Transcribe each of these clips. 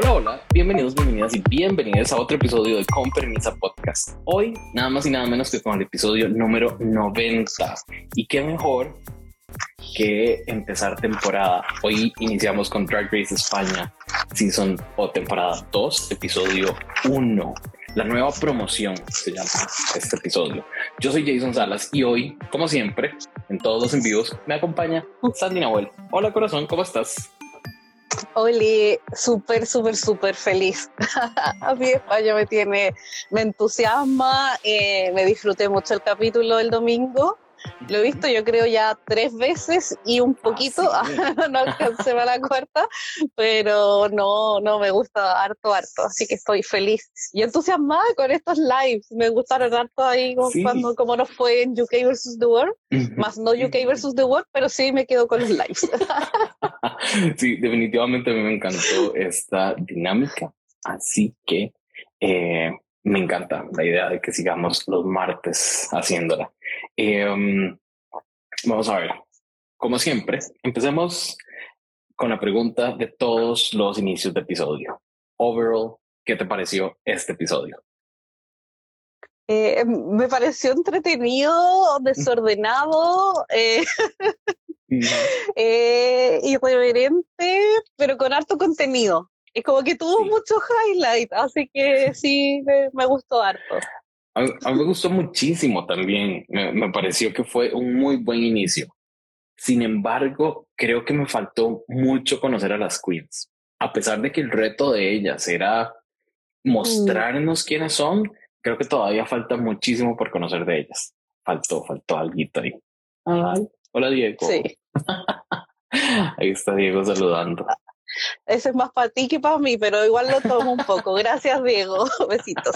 Hola, hola, bienvenidos, bienvenidas y bienvenidas a otro episodio de Con Permisa Podcast. Hoy, nada más y nada menos que con el episodio número 90. Y qué mejor que empezar temporada. Hoy iniciamos con Drag Race España, season o temporada 2, episodio 1. La nueva promoción se llama este episodio. Yo soy Jason Salas y hoy, como siempre, en todos los envíos, me acompaña Sandy Nahuel. Hola corazón, ¿cómo estás? Oli, súper, súper, súper feliz. A mí España me tiene, me entusiasma, eh, me disfruté mucho el capítulo del domingo lo he visto yo creo ya tres veces y un poquito, ah, no alcancé para la cuarta, pero no, no, me gusta harto, harto, así que estoy feliz. Y entusiasmada con estos lives, me gustaron harto ahí cuando como nos fue en UK versus The World, más no UK versus The World, pero sí me quedo con los lives. sí, definitivamente a mí me encantó esta dinámica, así que... Eh, me encanta la idea de que sigamos los martes haciéndola. Em, vamos a ver, como siempre, empecemos con la pregunta de todos los inicios de episodio. Overall, ¿qué te pareció este episodio? Eh, me pareció entretenido, desordenado, eh, eh, irreverente, pero con harto contenido. Es como que tuvo mucho highlight, así que sí, me, gustó harto. A, mí me gustó muchísimo también, me, pareció que fue un muy buen inicio. Sin embargo, creo que me faltó mucho conocer a las queens. A pesar de que el reto de ellas era mostrarnos quiénes son, creo que todavía falta muchísimo por conocer de ellas. Faltó, faltó algo ahí. hola Diego. Sí. ahí está Diego saludando. Ese es más para ti que para mí, pero igual lo tomo un poco. Gracias, Diego. Besitos.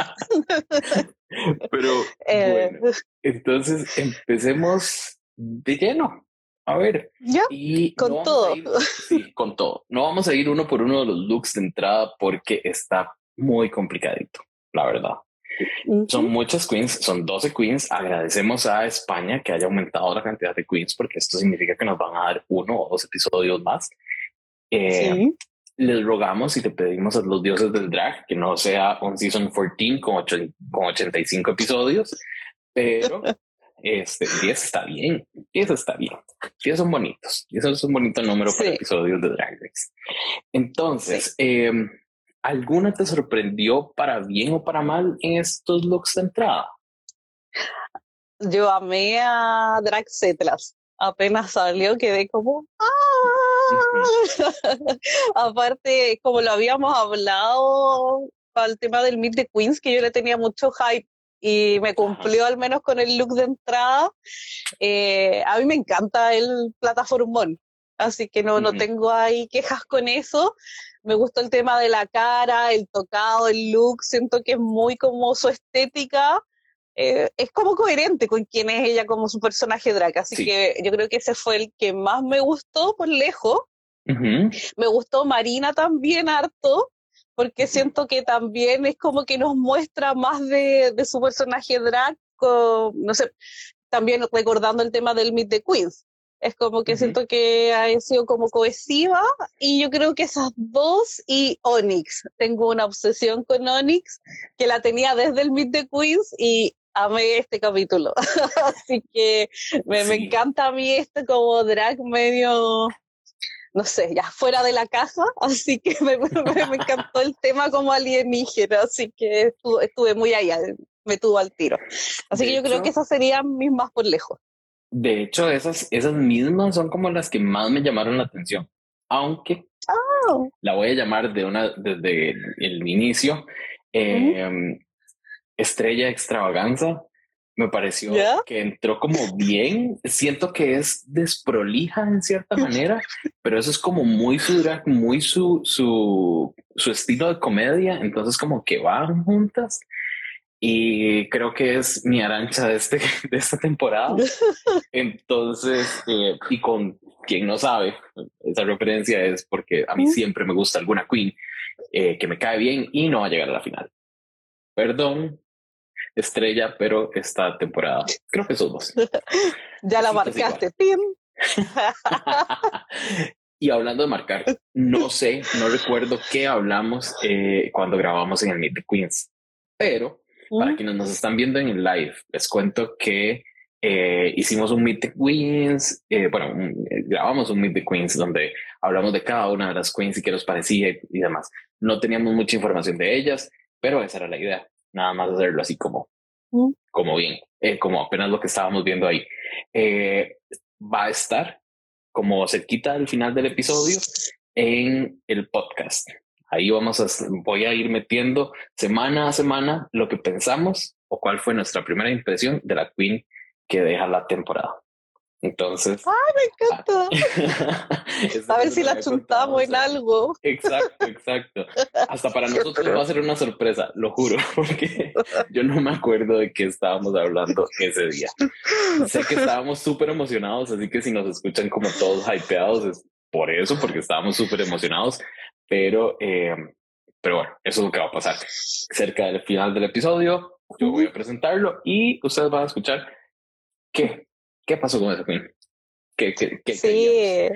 Pero eh, bueno, entonces empecemos de lleno. A ver. Ya. Y con todo. sí, con todo. No vamos a ir uno por uno de los looks de entrada porque está muy complicadito, la verdad. Son muchas queens, son 12 queens. Agradecemos a España que haya aumentado la cantidad de queens porque esto significa que nos van a dar uno o dos episodios más. Eh, les rogamos y te pedimos a los dioses del drag que no sea un season 14 con, con 85 episodios, pero este 10 está bien, 10 está bien, 10 son bonitos, 10 es un bonito número para episodios de Drag Race. Entonces, em, ¿alguna te sorprendió para bien o para mal en estos looks de entrada? Yo amé a Drag Cetras. Apenas salió, quedé como, ¡ah! Aparte, como lo habíamos hablado para el tema del Meet the Queens, que yo le tenía mucho hype y me cumplió al menos con el look de entrada. Eh, a mí me encanta el plataformón, así que no, no tengo ahí quejas con eso. Me gustó el tema de la cara, el tocado, el look, siento que es muy como su estética. Eh, es como coherente con quién es ella como su personaje drag, así que yo creo que ese fue el que más me gustó por lejos. Me gustó Marina también harto, porque siento que también es como que nos muestra más de, su personaje drag, no sé, también recordando el tema del Meet the Queens. Es como que siento que ha sido como cohesiva y yo creo que esas dos y Onyx. Tengo una obsesión con Onyx que la tenía desde el Meet the Queens y amé este capítulo. Así que me, encanta a mí este como drag medio, no sé, ya fuera de la caja. Así que me, encantó el tema como alienígena. Así que estuve, muy allá, me tuvo al tiro. Así que yo creo que esas serían mis más por lejos. De hecho, esas, esas mismas son como las que más me llamaron la atención. Aunque oh. la voy a llamar de una, desde el, inicio. Eh, Estrella Extravaganza. Me pareció que entró como bien. Siento que es desprolija en cierta manera, pero eso es como muy su muy su, su, su estilo de comedia. Entonces, como que van juntas. Y creo que es mi arancha de, este, de esta temporada. Entonces, eh, y con quien no sabe, esa referencia es porque a mí siempre me gusta alguna queen eh, que me cae bien y no va a llegar a la final. Perdón, estrella, pero esta temporada. Creo que esos dos. ya la marcaste. ¡Pim! Y hablando de marcar, no sé, no recuerdo qué hablamos eh, cuando grabamos en el Meet the Queens, pero para quienes nos están viendo en el live, les cuento que eh, hicimos un Meet the Queens, eh, bueno, grabamos un Meet the Queens donde hablamos de cada una de las queens y qué nos parecía y, demás. No teníamos mucha información de ellas, pero esa era la idea, nada más hacerlo así como, como bien, como apenas lo que estábamos viendo ahí. va a estar como cerquita al final del episodio en el podcast. Ahí vamos a, voy a ir metiendo semana a semana lo que pensamos o cuál fue nuestra primera impresión de la Queen que deja la temporada. Entonces. ¡Ay, me encanta! a ver si la chuntamos en algo. Exacto, exacto. Hasta para nosotros va a ser una sorpresa, lo juro, porque yo no me acuerdo de qué estábamos hablando ese día. Sé que estábamos súper emocionados, así que si nos escuchan como todos hypeados es por eso, porque estábamos súper emocionados, pero, eh, pero bueno, eso es lo que va a pasar. Cerca del final del episodio, yo voy a presentarlo y ustedes van a escuchar qué ¿qué pasó con ese film? ¿Qué, qué, sí.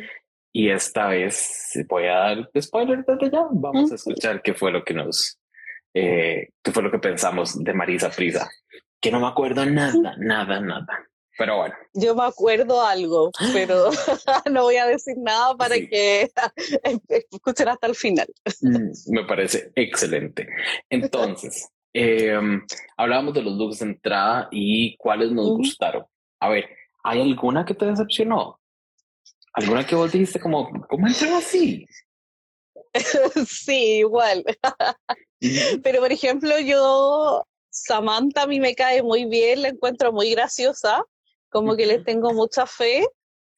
Y esta vez voy a dar spoiler desde ya. Vamos a escuchar qué fue lo que nos, eh, qué fue lo que pensamos de Marisa Prisa. Que no me acuerdo nada, nada, nada. Pero bueno. Yo me acuerdo algo, pero no voy a decir nada para que escuchen hasta el final. Mm, me parece excelente. Entonces, eh, hablábamos de los looks de entrada y cuáles nos gustaron. A ver, ¿Hay alguna que te decepcionó? ¿Alguna que vos dijiste como, ¿cómo entró así? sí, igual. Pero por ejemplo, yo, Samantha a mí me cae muy bien, la encuentro muy graciosa, como que le tengo mucha fe,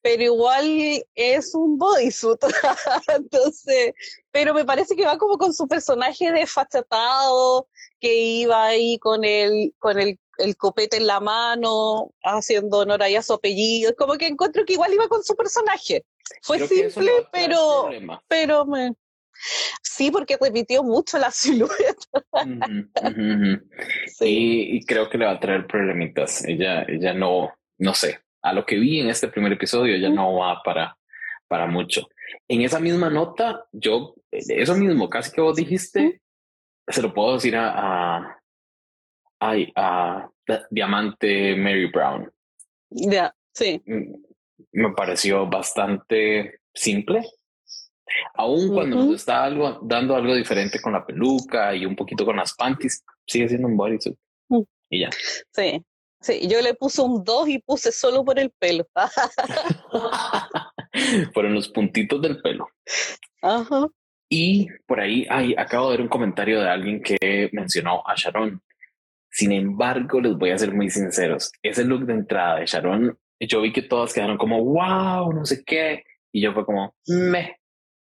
pero igual es un bodysuit. Entonces, pero me parece que va como con su personaje desfachatado, que iba ahí con el, con el el copete en la mano, haciendo honor a su apellido. Es como que encuentro que igual iba con su personaje. Fue simple, pero, pero me... sí, porque repitió mucho la silueta. sí. Y, creo que le va a traer problemitas. Ella, ella no, no sé, a lo que vi en este primer episodio, ella no va para, para mucho. En esa misma nota, yo, eso mismo, casi que vos dijiste, se lo puedo decir a Ay, a Diamante Mary Brown. Ya, sí. Mm, me pareció bastante simple. Aún cuando nos está algo, dando algo diferente con la peluca y un poquito con las panties, sigue siendo un bodysuit. Mm. Y ya. Sí, sí. Yo le puse un 2 y puse solo por el pelo. Fueron los puntitos del pelo. Ajá. Y por ahí, ay, acabo de ver un comentario de alguien que mencionó a Sharon sin embargo, les voy a ser muy sinceros, ese look de entrada de Sharon, yo vi que todas quedaron como, wow, no sé qué, y yo fue como, me,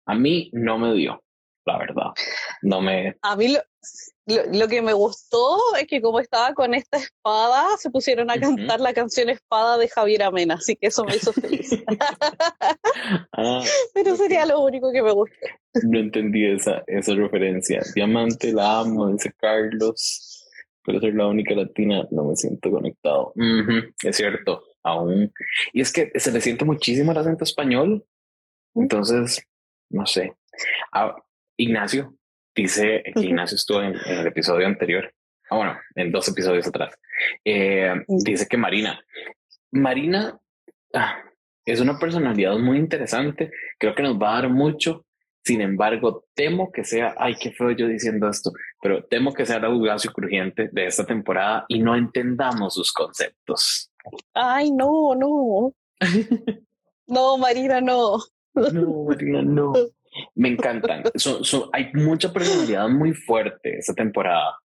a mí no me dio, la verdad, no me... A mí lo, lo, que me gustó es que como estaba con esta espada, se pusieron a cantar la canción Espada de Javier Amena, así que eso me hizo feliz. Ah, Pero sería lo único que me gustó. No entendí esa, esa referencia. Diamante, la amo, dice Carlos pero ser la única latina, no me siento conectado. es cierto, aún. Y es que se le siente muchísimo el acento español. Entonces, no sé. Ah, Ignacio dice que Ignacio estuvo en, el episodio anterior. Ah, bueno, en dos episodios atrás. Eh, dice que Marina. Marina ah, es una personalidad muy interesante. Creo que nos va a dar mucho sin embargo, temo que sea, ay, qué feo yo diciendo esto, pero temo que sea la Bugacio crujiente de esta temporada y no entendamos sus conceptos. Ay, no, no. no, Marina, no. no, Marina, no. Me encantan. hay mucha personalidad muy fuerte esta temporada.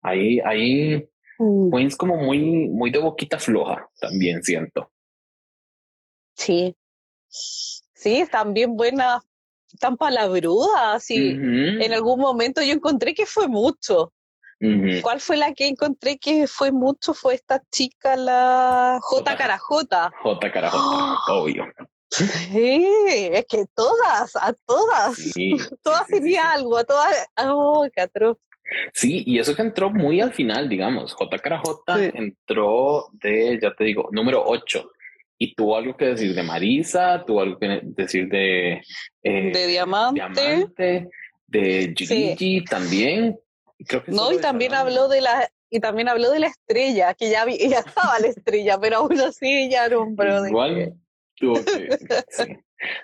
Ahí, ahí, mm. como muy, muy de boquita floja, también siento. Sí. Sí, están bien buenas tan palabrudas y en algún momento yo encontré que fue mucho. ¿Cuál fue la que encontré que fue mucho? Fue esta chica, la J. Carajota. J. Carajota, obvio. Sí, es que todas, a todas, todas tenía algo, a todas, oh, qué Sí, y eso que entró muy al final, digamos. J. Carajota entró de, ya te digo, número 8 y tuvo algo que decir de Marisa, tuvo algo que decir de... Eh, de Diamante. de Gigi también. Creo que no, y también habló de la y también habló de la estrella, que ya, ya estaba la estrella, pero aún así ya era un bro. Igual tuvo que, sí.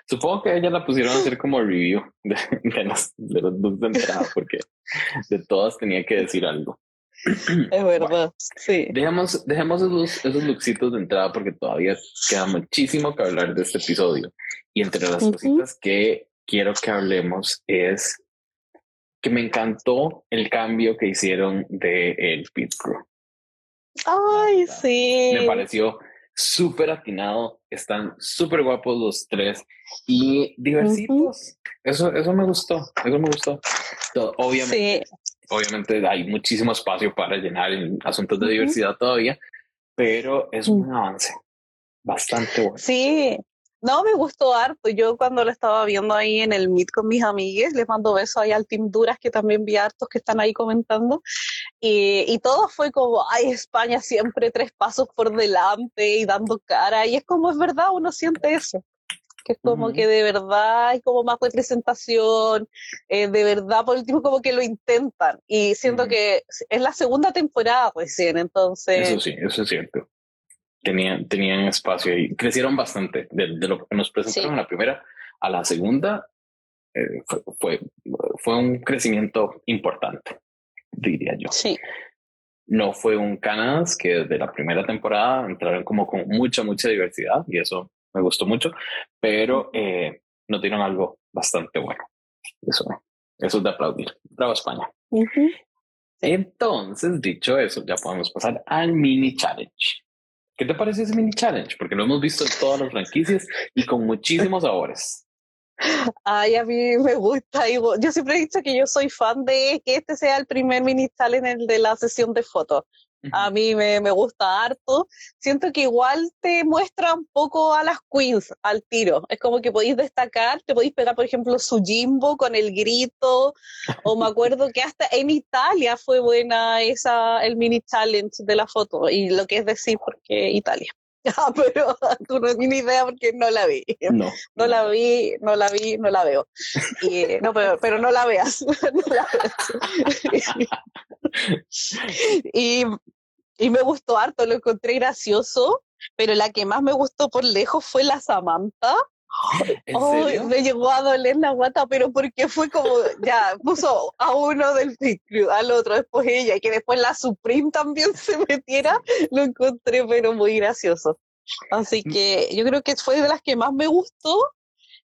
Supongo que ella la pusieron a hacer como review de, de, los, de los dos de entrada, porque de todas tenía que decir algo. Es verdad, sí. Dejemos, dejemos esos, esos looksitos de entrada porque todavía queda muchísimo que hablar de este episodio. Y entre las cositas que quiero que hablemos es que me encantó el cambio que hicieron de el pit crew. Ay, sí. Me pareció súper atinado, están súper guapos los tres y diversitos. Eso, eso me gustó, eso me gustó. obviamente, obviamente hay muchísimo espacio para llenar en asuntos de diversidad todavía, pero es un avance bastante bueno. Sí, no, me gustó harto. Yo cuando lo estaba viendo ahí en el Meet con mis amigues, les mando besos ahí al Team Duras, que también vi hartos que están ahí comentando. Y, y todo fue como, ay, España siempre tres pasos por delante y dando cara. Y es como, es verdad, uno siente eso. Que es como que de verdad hay como más representación, eh, de verdad por último como que lo intentan. Y siento que es la segunda temporada recién, entonces... Eso sí, eso es cierto tenían, tenían espacio y crecieron bastante de, lo que nos presentaron en la primera a la segunda. Eh, fue, fue, un crecimiento importante, diría yo. Sí. No fue un Canas que desde la primera temporada entraron como con mucha, mucha diversidad y eso me gustó mucho, pero eh, nos dieron algo bastante bueno. Eso, eso es de aplaudir. Bravo España. Entonces, dicho eso, ya podemos pasar al mini challenge. ¿Qué te parece ese mini challenge? Porque lo hemos visto en todas las franquicias y con muchísimos sabores. Ay, a mí me gusta. Yo siempre he dicho que yo soy fan de que este sea el primer mini challenge de la sesión de fotos. A mí me, me, gusta harto. Siento que igual te muestra un poco a las queens al tiro. Es como que podéis destacar, te podéis pegar, por ejemplo, su Jimbo con el grito. o me acuerdo que hasta en Italia fue buena esa, el mini challenge de la foto. Y lo que es decir, porque Italia. Ah, pero tú no tienes idea porque no la vi. No. No la vi, no la vi, no la veo. Y, no, pero, pero no la veas. No la veas. Y, y me gustó harto, lo encontré gracioso, pero la que más me gustó por lejos fue la Samantha. ¿En me llegó a doler la guata, pero porque fue como, ya, puso a uno del al otro, después ella, y que después la Supreme también se metiera, lo encontré, pero muy gracioso. Así mm. que yo creo que fue de las que más me gustó,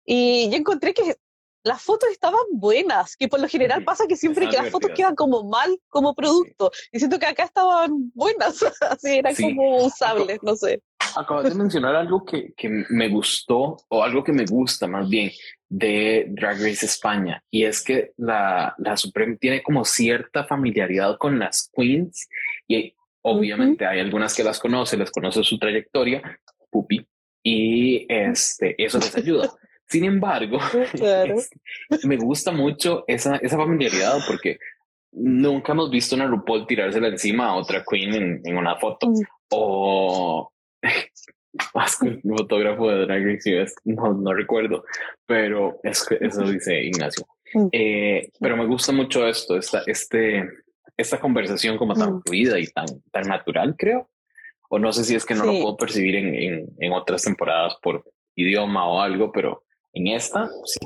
y yo encontré que las fotos estaban buenas, que por lo general pasa que siempre que las fotos quedan como mal como producto, y siento que acá estaban buenas, así eran como usables, no sé. Acabas de mencionar algo que, que me gustó, o algo que me gusta más bien, de Drag Race España, y es que la, la Supreme tiene como cierta familiaridad con las queens, y obviamente hay algunas que las conoce, les conoce su trayectoria, pupi, y este, eso les ayuda. Sin embargo, me gusta mucho esa, esa familiaridad porque nunca hemos visto una RuPaul tirársela encima a otra queen en, una foto. Mm. O un fotógrafo de Drag Race no, no recuerdo, pero es que eso dice Ignacio. Mm. Eh, pero me gusta mucho esto, esta, este, esta conversación como tan mm. fluida y tan, tan natural, creo. O no sé si es que no lo puedo percibir en, en, en otras temporadas por idioma o algo, pero en esta, sí.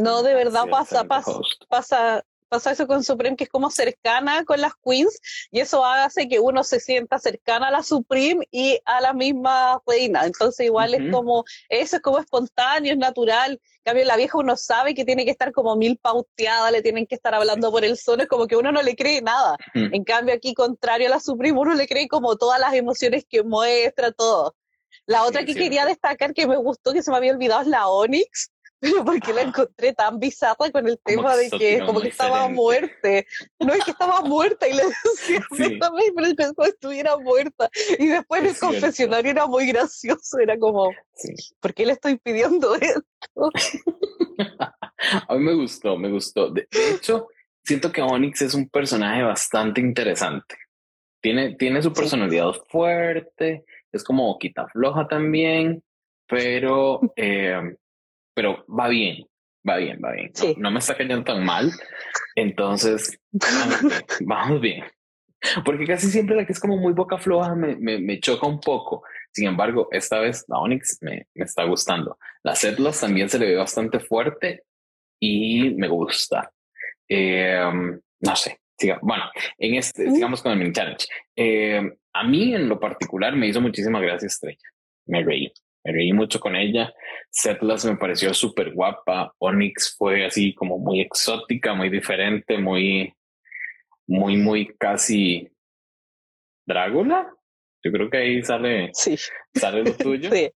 no, de verdad pasa, pasa, pasa, pasa eso con Supreme, que es como cercana con las queens, y eso hace que uno se sienta cercana a la Supreme y a la misma reina. Entonces, igual es como, eso es como espontáneo, es natural. En cambio, la vieja uno sabe que tiene que estar como mil pauteada, le tienen que estar hablando por el son, es como que uno no le cree nada. En cambio, aquí, contrario a la Supreme, uno le cree como todas las emociones que muestra, todo. La otra que quería destacar que me gustó, que se me había olvidado, es la Onyx, pero porque la encontré tan bizarra con el tema de que como que estaba muerte. No es que estaba muerta y le decía, sí. pero que estuviera muerta. Y después el confesionario era muy gracioso, era como, ¿por qué le estoy pidiendo esto? A mí me gustó, me gustó. De, hecho, siento que Onyx es un personaje bastante interesante. Tiene, tiene su personalidad fuerte, es como quita floja también, pero, eh, pero va bien, va bien, va bien. No, me está cayendo tan mal. Entonces, vamos bien. Porque casi siempre la que es como muy boca floja me, me, me choca un poco. Sin embargo, esta vez la Onyx me, me está gustando. La Setlas también se le ve bastante fuerte y me gusta. Eh, no sé. Bueno, en este, sigamos con el mini challenge. Eh, a mí en lo particular me hizo muchísimas gracias Estrella. Me reí. Me reí mucho con ella. Setlas me pareció súper guapa. Onyx fue así como muy exótica, muy diferente, muy, muy, muy casi Drácula. Yo creo que ahí sale, sí. sale lo tuyo. Sí.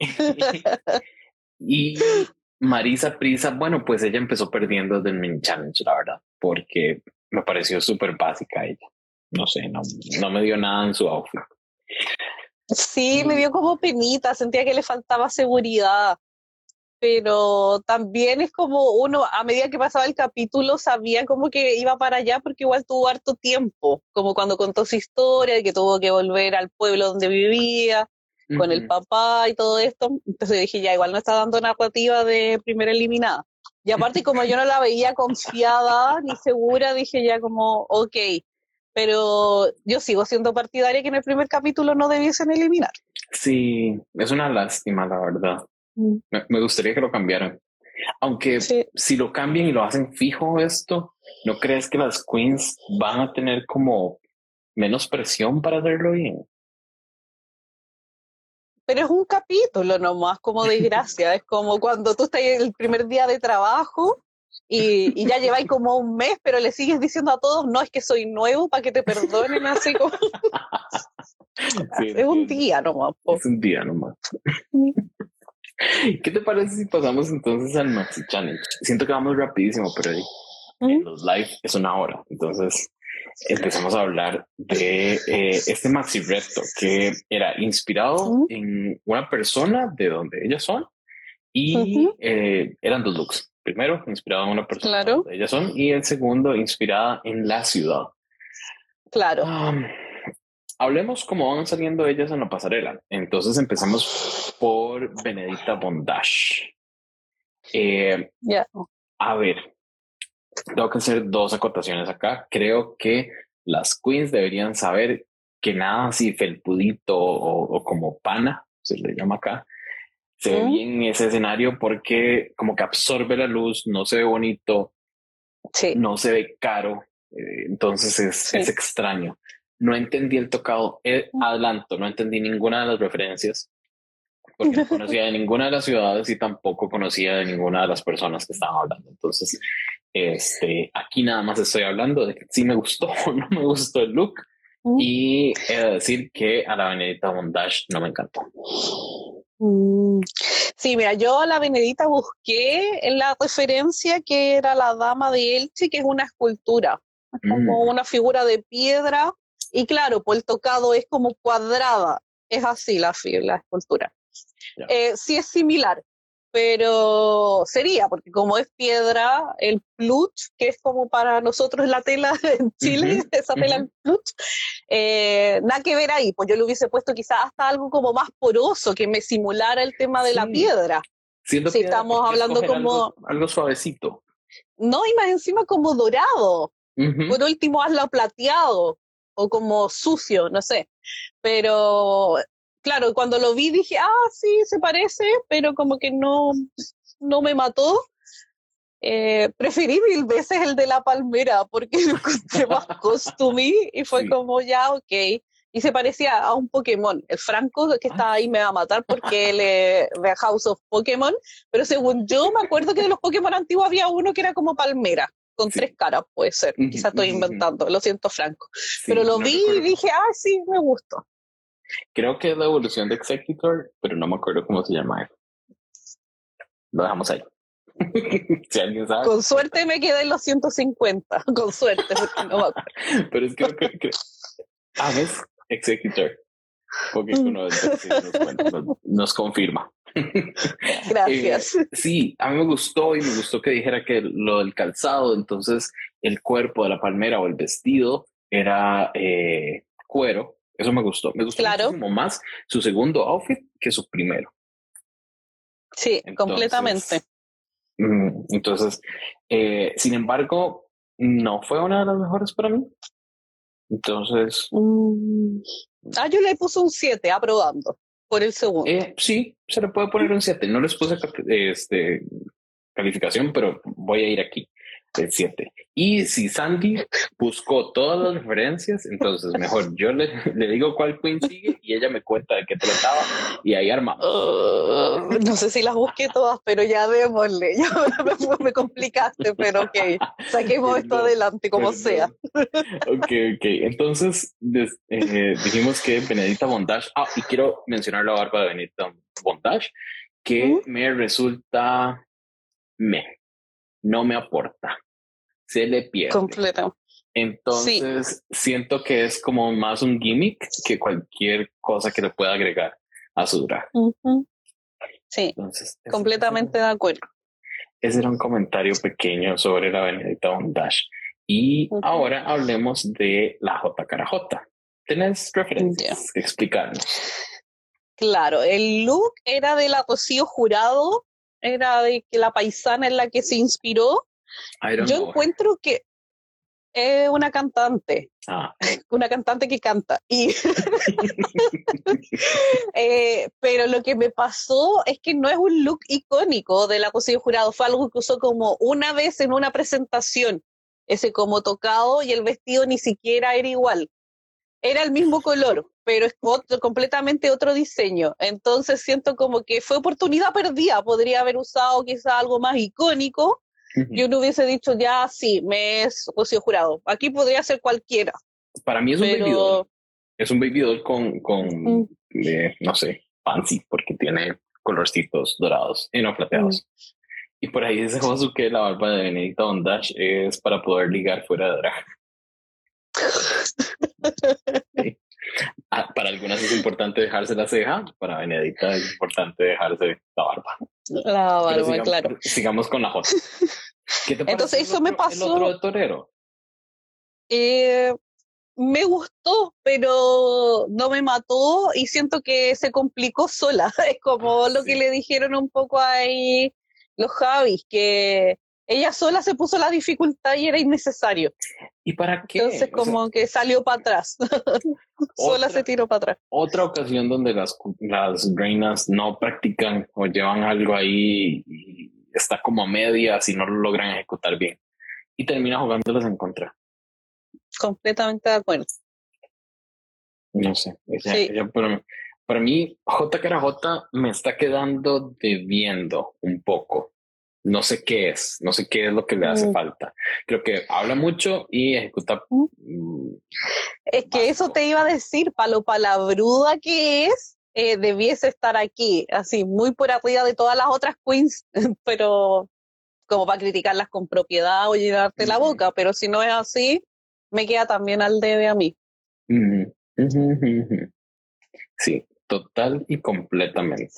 y Marisa Prisa, bueno, pues ella empezó perdiendo desde el mini challenge, la verdad, porque me pareció súper básica ella. No sé, no, no me dio nada en su outfit. Sí, me dio como penita, sentía que le faltaba seguridad pero también es como uno, a medida que pasaba el capítulo, sabía como que iba para allá porque igual tuvo harto tiempo, como cuando contó su historia, de que tuvo que volver al pueblo donde vivía, con el papá y todo esto. Entonces dije, ya, igual no está dando narrativa de primera eliminada. Y aparte, como yo no la veía confiada ni segura, dije ya como, ok, pero yo sigo siendo partidaria que en el primer capítulo no debiesen eliminar. Sí, es una lástima, la verdad. Mm. Me, gustaría que lo cambiaran. Aunque si lo cambian y lo hacen fijo esto, ¿no crees que las queens van a tener como menos presión para hacerlo bien? Pero es un capítulo nomás, como de gracia. es como cuando tú estás en el primer día de trabajo y, y ya lleváis como un mes, pero le sigues diciendo a todos, no, es que soy nuevo para que te perdonen, así como... es un día nomás. Es un día nomás. ¿Qué te parece si pasamos entonces al Maxi Challenge? Siento que vamos rapidísimo, pero los live es una hora. Entonces empezamos a hablar de eh, este Maxi Reto que era inspirado en una persona de donde ellas son y eh, eran dos looks. Primero, inspirado en una persona de donde ellas son y el segundo, inspirada en la ciudad. Claro hablemos cómo van saliendo ellas en la pasarela. Entonces empezamos por Benedita Bondage. Eh, A ver, tengo que hacer dos acotaciones acá. Creo que las queens deberían saber que nada así felpudito o, como pana, se le llama acá, se ve bien ese escenario porque como que absorbe la luz, no se ve bonito, no se ve caro, eh, entonces es, es extraño no entendí el tocado. Eh, adelanto, no entendí ninguna de las referencias, porque no conocía de ninguna de las ciudades y tampoco conocía de ninguna de las personas que estaban hablando. Entonces, este, aquí nada más estoy hablando de que sí me gustó o no me gustó el look. Y he de decir que a la Benedita Bondage no me encantó. Mm. Sí, mira, yo a la Benedita busqué en la referencia que era la dama de Elche, que es una escultura, como mm. una figura de piedra y claro, pues el tocado es como cuadrada, es así la, la escultura. Eh, sí es similar, pero sería, porque como es piedra, el plut, que es como para nosotros la tela en Chile, esa tela en plut, eh, nada que ver ahí, pues yo le hubiese puesto quizás hasta algo como más poroso, que me simulara el tema de la piedra. si estamos hablando como... Algo, suavecito. No, y más encima como dorado. Por último, hazlo plateado o como sucio, no sé. Pero claro, cuando lo vi dije, ah, sí, se parece, pero como que no, no me mató. Eh, preferí mil veces el de la palmera porque lo encontré más costumí y fue como ya, ok. Y se parecía a un Pokémon. El Franco que está ahí me va a matar porque él es de House of Pokémon. Pero según yo me acuerdo que de los Pokémon antiguos había uno que era como palmera con tres caras, puede ser. Quizá estoy inventando, lo siento, Franco. pero lo vi y dije, ah, sí, me gustó. Creo que es la evolución de Executor, pero no me acuerdo cómo se llama. Lo dejamos ahí. si alguien sabe. Con suerte me quedé en los 150. Con suerte, no Pero es que, que, que ah, ves, Executor. Porque mm. nos, nos confirma. Gracias. Eh, sí, a mí me gustó y me gustó que dijera que lo del calzado, entonces el cuerpo de la palmera o el vestido era eh, cuero Eso me gustó. Me gustó muchísimo más su segundo outfit que su primero. Sí, completamente. Mm, entonces, eh, sin embargo, no fue una de las mejores para mí. Entonces. Mm. Ah, yo le puse un 7 aprobando por el segundo. Eh, sí, se le puede poner un 7. No les puse este, calificación, pero voy a ir aquí el 7. Y si Sandy buscó todas las referencias, entonces mejor yo le, le, digo cuál Queen sigue y ella me cuenta de qué trataba y ahí armamos. Uh, no sé si las busqué todas, pero ya démosle. Ya me, me complicaste, pero ok. Saquemos esto adelante como sea. Ok, ok. Entonces eh, dijimos que Benedita Bondage. Ah, y quiero mencionar la barba de Benedita Bondage, que me resulta me no me aporta, se le pierde. Completo. Entonces, siento que es como más un gimmick que cualquier cosa que le pueda agregar a su drag. Sí, completamente de acuerdo. Ese era un comentario pequeño sobre la Benedita Bondage. Y ahora hablemos de la J cara J. ¿Tenés referencias que explicarnos? Claro, el look era de la Rocío Jurado era de que la paisana en la que se inspiró. Yo encuentro que es una cantante, ah. una cantante que canta. Y eh, pero lo que me pasó es que no es un look icónico de la cocina jurado, fue algo que usó como una vez en una presentación, ese como tocado y el vestido ni siquiera era igual. Era el mismo color, pero es otro, completamente otro diseño. Entonces siento como que fue oportunidad perdida. Podría haber usado quizá algo más icónico y uno hubiese dicho, ya sí, me es Rocío Jurado. Aquí podría ser cualquiera. Para mí es un baby doll. Es un baby doll con, con no sé, fancy, porque tiene colorcitos dorados y no plateados. Y por ahí ese Josu que la barba de Benedicta Bondage es para poder ligar fuera de drag. Ah, para algunas es importante dejarse la ceja, para Benedita es importante dejarse la barba. La barba, claro. Sigamos con la J. ¿Qué te Entonces eso me pasó. El otro torero. Eh, me gustó, pero no me mató y siento que se complicó sola. Es como lo que le dijeron un poco ahí los Javis, que ella sola se puso la dificultad y era innecesario. ¿Y para qué? Entonces como que salió para atrás. sola se tiró para atrás. Otra ocasión donde las, las reinas no practican o llevan algo ahí y está como a medias y no lo logran ejecutar bien. Y termina jugándolas en contra. Completamente de acuerdo. No sé. para, para mí. J me está quedando debiendo un poco no sé qué es, no sé qué es lo que le hace falta. Creo que habla mucho y ejecuta. Mm, es que eso te iba a decir, para lo palabruda que es, eh, debiese estar aquí, así, muy por arriba de todas las otras queens, pero como para criticarlas con propiedad o llenarte la boca, pero si no es así, me queda también al debe a mí. Sí, total y completamente.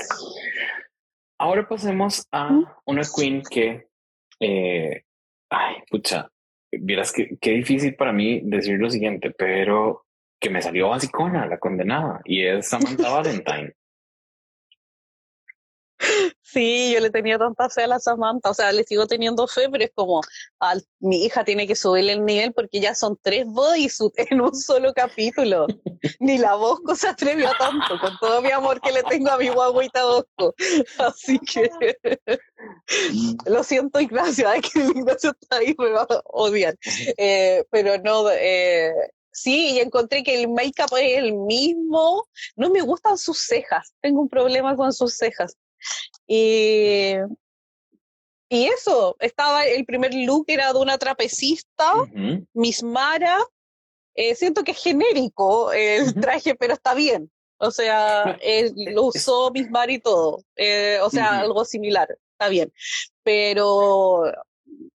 Ahora pasemos a una queen que, eh, ay, pucha, vieras que qué difícil para mí decir lo siguiente, pero que me salió basicona la condenada y es Samantha Valentine. Sí, yo le tenía tanta fe a la Samantha, o sea, le sigo teniendo fe, pero es como, mi hija tiene que subirle el nivel porque ya son tres bodysuits en un solo capítulo. Ni la Bosco se atrevió a tanto, con todo mi amor que le tengo a mi guaguita Bosco. Así que, lo siento Ignacio, ay, que Ignacio está ahí, me va a odiar. Eh, pero no, eh, Sí, y encontré que el make-up es el mismo. No me gustan sus cejas. Tengo un problema con sus cejas. Y, y eso, estaba el primer look era de una trapecista, Miss Mara. Eh, siento que es genérico el traje, pero está bien. O sea, lo usó Miss Mara y todo. Eh, o sea, algo similar, está bien. Pero,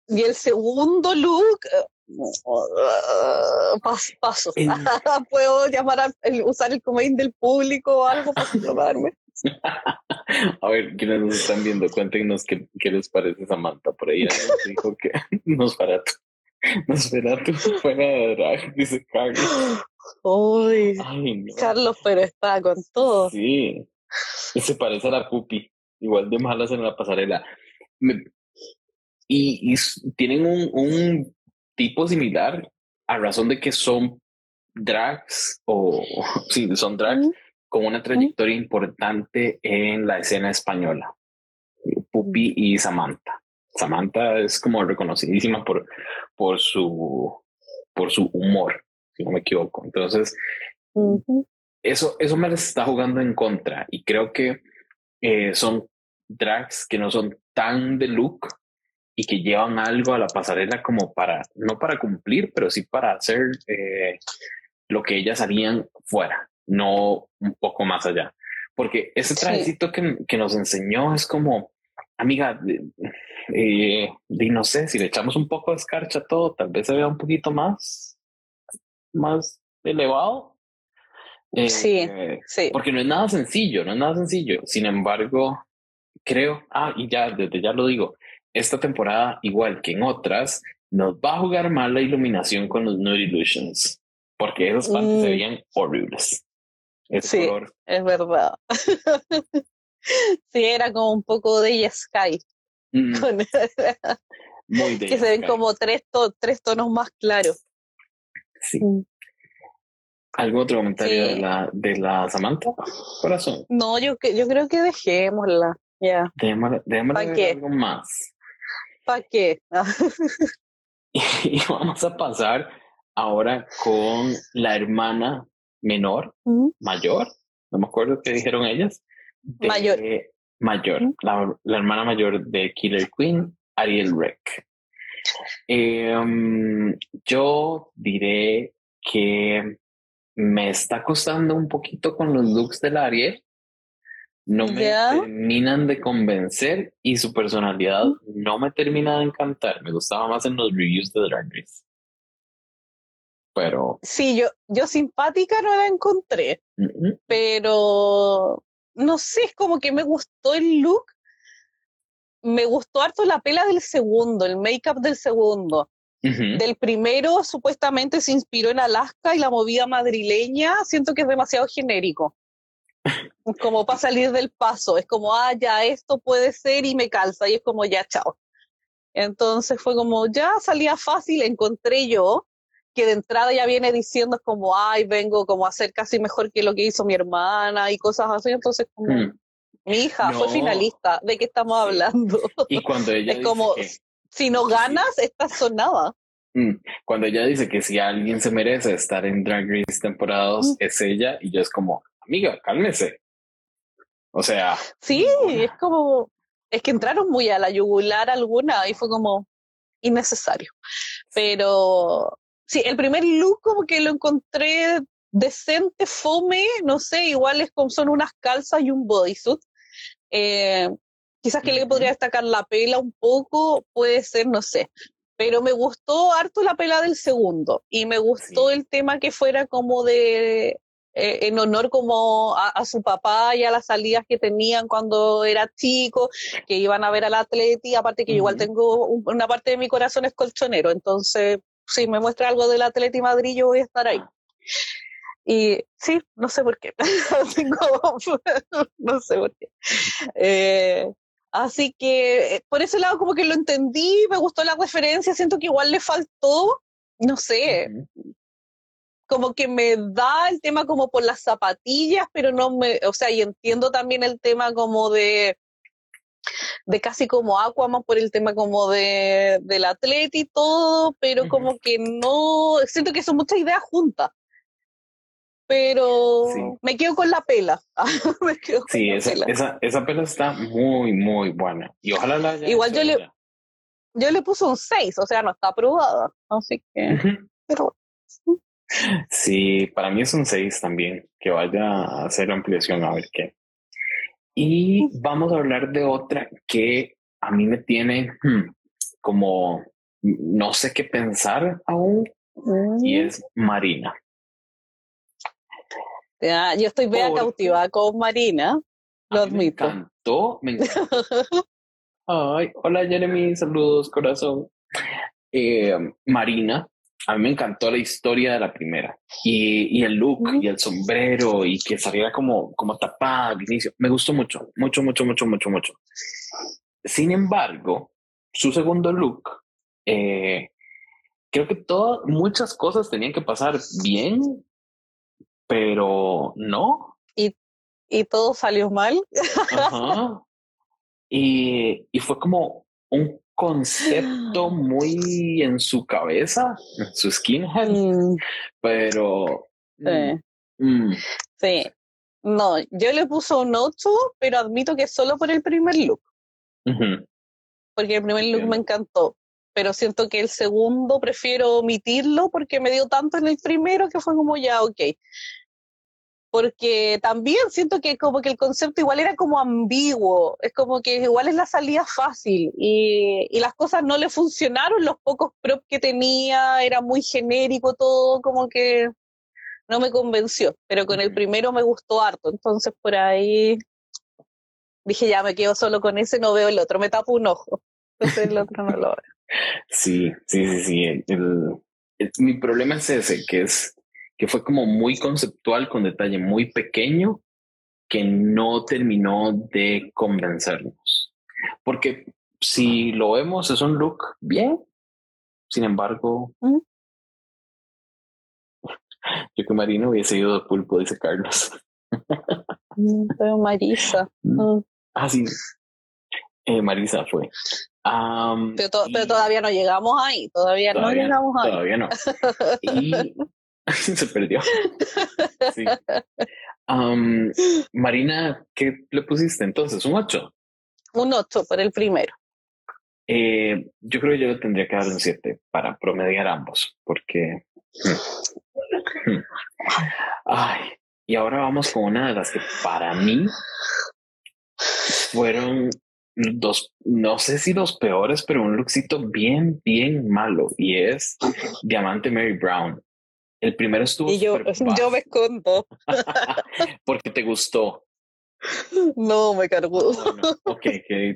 y el segundo look, uh, paso. Puedo llamar a usar el comodín del público o algo para. A ver, quienes nos están viendo, cuéntenos qué, qué les parece Samantha. Por ahí nos dijo que nos para tú. Nos tú fuera de drag, dice Carlos. Uy, Carlos, pero está con todo. Sí, y se parece a la pupi, igual de malas en la pasarela. y, tienen un, un tipo similar a razón de que son drags, o sí, son drags, con una trayectoria importante en la escena española. Pupi y Samantha. Samantha es como reconocidísima por, por, su, por su humor, si no me equivoco. Entonces, eso, eso me está jugando en contra y creo que eh, son drags que no son tan de look y que llevan algo a la pasarela como para, no para cumplir, pero sí para hacer eh, lo que ellas harían fuera, no un poco más allá. Porque ese trajecito que, que, nos enseñó es como, amiga, eh, no sé, si le echamos un poco de escarcha a todo, tal vez se vea un poquito más, más elevado. sí, eh, sí. Porque no es nada sencillo, no es nada sencillo. Sin embargo, creo, ah, y ya, desde ya lo digo, esta temporada, igual que en otras, nos va a jugar mal la iluminación con los Nude Illusions, porque esas partes se mm. veían horribles. Sí, es verdad. sí, era como un poco de Sky. Mm. Muy que se ven como tres, tres tonos más claros. Sí. Mm. ¿Algún otro comentario de, la, de la Samantha? Corazón. No, yo, yo creo que dejémosla. Ya. Dejémosla, algo más. ¿Para qué? y vamos a pasar ahora con la hermana menor, mayor, no me acuerdo qué dijeron ellas. mayor. Mayor, la, hermana mayor de Killer Queen, Ariel Reck. Em, yo diré que me está costando un poquito con los looks de la Ariel no me terminan de convencer y su personalidad no me termina de encantar. Me gustaba más en los reviews de Drag Race. Pero. Sí, yo, yo simpática no la encontré. Pero no sé, es como que me gustó el look. Me gustó harto la pela del segundo, el make-up del segundo. Del primero supuestamente se inspiró en Alaska y la movida madrileña siento que es demasiado genérico como para salir del paso, es como, ah, ya esto puede ser y me calza, y es como, ya, chao. Entonces fue como, ya salía fácil, encontré yo, que de entrada ya viene diciendo como, ay, vengo como a hacer casi mejor que lo que hizo mi hermana y cosas así, entonces como, hmm. mi hija fue finalista, ¿de qué estamos hablando? Y cuando ella es como, si no ganas, estás sonada. Hmm. Cuando ella dice que si alguien se merece estar en Drag Race temporadas, es ella, y yo es como, amiga, cálmese. O sea. Sí, es como. Es que entraron muy a la yugular alguna y fue como innecesario. Pero sí, el primer look como que lo encontré decente, fome, no sé, igual es como son unas calzas y un bodysuit. Eh, quizás que le podría destacar la pela un poco, puede ser, no sé. Pero me gustó harto la pela del segundo y me gustó el tema que fuera como de eh, en honor como a, su papá y a las salidas que tenían cuando era chico, que iban a ver al atleti, aparte que igual tengo una parte de mi corazón es colchonero, entonces si me muestra algo del atleti Madrid yo voy a estar ahí. Y sí, no sé por qué. no sé por qué. Eh, así que eh, por ese lado como que lo entendí, me gustó la referencia, siento que igual le faltó, no sé, como que me da el tema como por las zapatillas, pero no me, o sea, y entiendo también el tema como de de casi como Aquaman por el tema como de del atleta y todo, pero como que no, siento que son muchas ideas juntas. Pero me quedo con la pela. sí, esa, pela. Esa, esa, pela está muy, muy buena. Y ojalá la haya Igual yo le, yo le puse un 6, o sea, no está aprobada. Así que. Pero Sí, para mí es un 6 también, que vaya a hacer ampliación a ver qué. Y vamos a hablar de otra que a mí me tiene hmm, como no sé qué pensar aún, y mm. es Marina. yo estoy bien cautivada con Marina, lo admito. Me encantó, me encantó. Ay, hola Jeremy, saludos, corazón. Eh, Marina a mí me encantó la historia de la primera y, y el look y el sombrero y que saliera como, como tapada al inicio. Me gustó mucho, mucho, mucho, mucho, mucho, mucho. Sin embargo, su segundo look, eh, creo que todas, muchas cosas tenían que pasar bien, pero no. Y, y todo salió mal. Ajá. Y, y fue como un concepto muy en su cabeza, en su skinhead, mm. pero... Sí. Mm, mm. sí. No, yo le puse un 8, pero admito que solo por el primer look. Porque el primer look me encantó. Pero siento que el segundo prefiero omitirlo porque me dio tanto en el primero que fue como ya, ok porque también siento que como que el concepto igual era como ambiguo, es como que igual es la salida fácil y, y las cosas no le funcionaron, los pocos props que tenía, era muy genérico todo, como que no me convenció, pero con el primero me gustó harto, entonces por ahí dije ya me quedo solo con ese, no veo el otro, me tapo un ojo, entonces el otro no lo veo. Sí, sí, sí, sí. mi problema es ese, que es que fue como muy conceptual, con detalle muy pequeño, que no terminó de convencernos. Porque si lo vemos, es un look bien. Sin embargo, yo que Marina hubiese ido de pulpo, dice Carlos. Mm, pero Marisa. Mm. Mm. Ah, sí. Eh, Marisa fue. pero, todavía no llegamos ahí, todavía, no llegamos ahí. Todavía no. Y se perdió. Marina, ¿qué le pusiste entonces? ¿Un 8? Un 8 por el primero. Eh, yo creo que yo tendría que dar un 7 para promediar ambos, porque... Hmm, hmm. Ay, y ahora vamos con una de las que para mí fueron dos, no sé si los peores, pero un lookcito bien, bien malo, y es Diamante Mary Brown. El primero estuvo. Y yo, yo me escondo. Porque te gustó. No, me cargó. Ok, qué.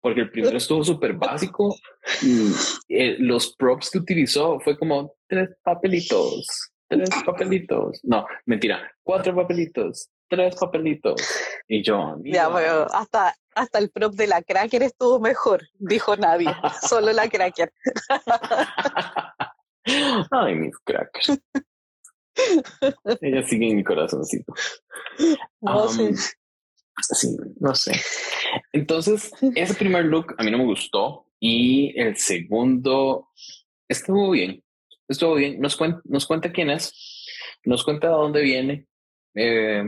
Porque el primero estuvo súper básico y eh, los props que utilizó fue como tres papelitos, tres papelitos. No, mentira, cuatro papelitos, tres papelitos. Y yo. Ya, pero hasta, hasta el prop de la cracker estuvo mejor, dijo nadie, solo la cracker. Ay, mis crackers. Ella sigue en mi corazoncito. No sé. Sí, no sé. Entonces, ese primer look a mí no me gustó y el segundo estuvo bien. Estuvo bien. Nos, cuenta, nos cuenta quién es, nos cuenta de dónde viene. Eh,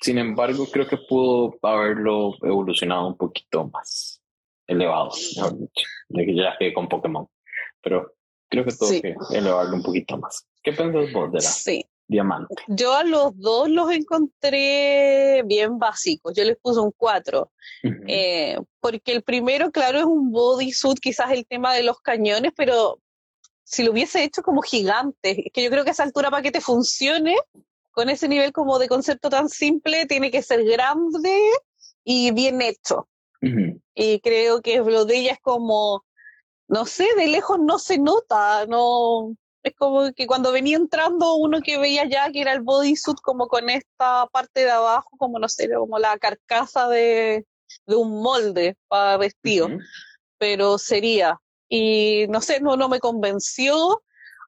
sin embargo, creo que pudo haberlo evolucionado un poquito más elevado, mejor dicho, ya que con Pokémon. Pero Creo que todo que elevarlo un poquito más. ¿Qué piensas vos de la diamante? Yo a los dos los encontré bien básicos. Yo les puse un 4. Eh, porque el primero, claro, es un bodysuit, quizás el tema de los cañones, pero si lo hubiese hecho como gigante, que yo creo que a esa altura para que te funcione, con ese nivel como de concepto tan simple, tiene que ser grande y bien hecho. Y creo que lo de ella es como no sé, de lejos no se nota, no, es como que cuando venía entrando uno que veía ya que era el bodysuit como con esta parte de abajo, como no sé, como la carcasa de, de un molde para vestido, pero sería, y no sé, no, no me convenció,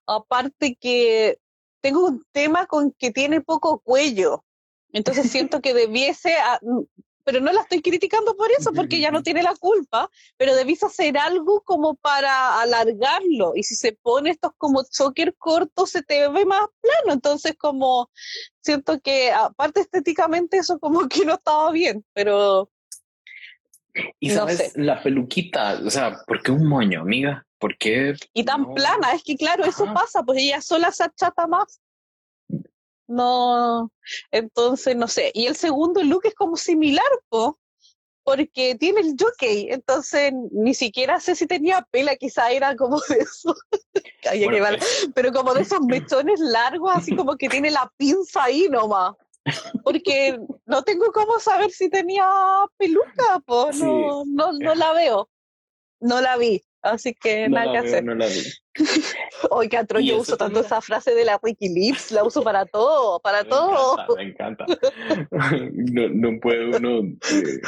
aparte que tengo un tema con que tiene poco cuello, entonces siento que debiese, pero no la estoy criticando por eso, porque ya no tiene la culpa, pero debís hacer algo como para alargarlo, y si se pone estos como choker cortos, se te ve más plano, entonces como siento que aparte estéticamente eso como que no estaba bien, pero... Y sabes, la peluquita, o sea, ¿por qué un moño, amiga? ¿Por qué? Y tan plana, es que claro, eso pasa, pues ella sola se achata más. No, entonces no sé. Y el segundo look es como similar, po, porque tiene el jockey, entonces ni siquiera sé si tenía pela, quizá era como de eso. Pero como de esos mechones largos, así como que tiene la pinza ahí nomás. Porque no tengo cómo saber si tenía peluca, pues no, no, no la veo. No la vi. Así que nada que hacer. No la vi. Hoy que yo uso tanto esa frase de la Wikileaks, la uso para todo, para todo. me encanta. no, no puede uno eh,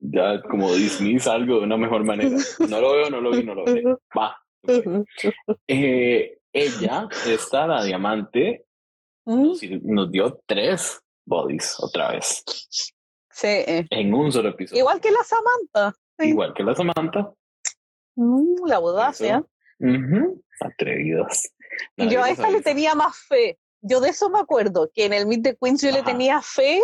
ya como dismiss algo de una mejor manera. No lo veo, no lo vi, no lo veo. Va. Eh, ella, esta, la diamante, ¿Mm? nos, dio tres bodies otra vez. Sí. En un solo episodio. Igual que la Samantha. Igual que la Samantha. Mm, la audacia. Atrevidos. yo a esta le tenía más fe. Yo de eso me acuerdo, que en el Meet the Queens yo le tenía fe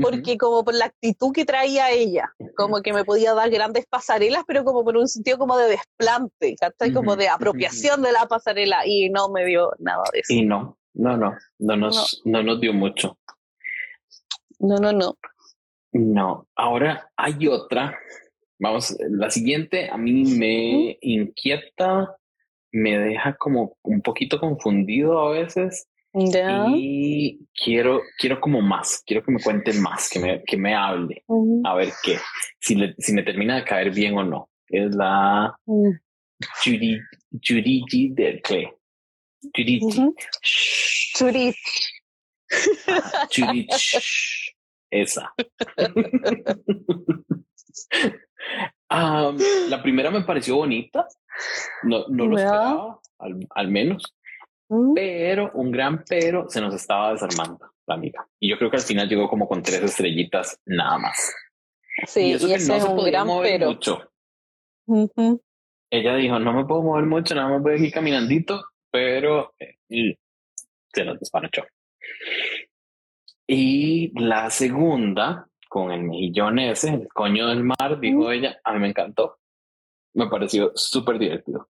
porque como por la actitud que traía ella, como que me podía dar grandes pasarelas, pero como por un sentido como de desplante, Como de apropiación de la pasarela y no me dio nada de eso. Y no, no, no, no nos, no. nos dio mucho. No, no, no. No, ahora hay otra. Vamos, la siguiente a mí me inquieta, me deja como un poquito confundido a veces y quiero, quiero como más, quiero que me cuente más, que me, que me hable, a ver qué, si, le, si me termina de caer bien o no. Es la Judy, Judy G. del Clay. Judy. Judy. Judy. Esa. la primera me pareció bonita. No, no lo esperaba, al, al menos. Mm. Pero, un gran pero, se nos estaba desarmando la amiga. Y yo creo que al final llegó como con tres estrellitas nada más. Sí, y, eso es un gran pero. Mucho. Ella dijo, no me puedo mover mucho, nada más voy aquí caminandito, pero eh, se nos despanachó. Y la segunda, con el mejillón ese, el coño del mar, dijo ella, a mí me encantó. Me pareció súper divertido.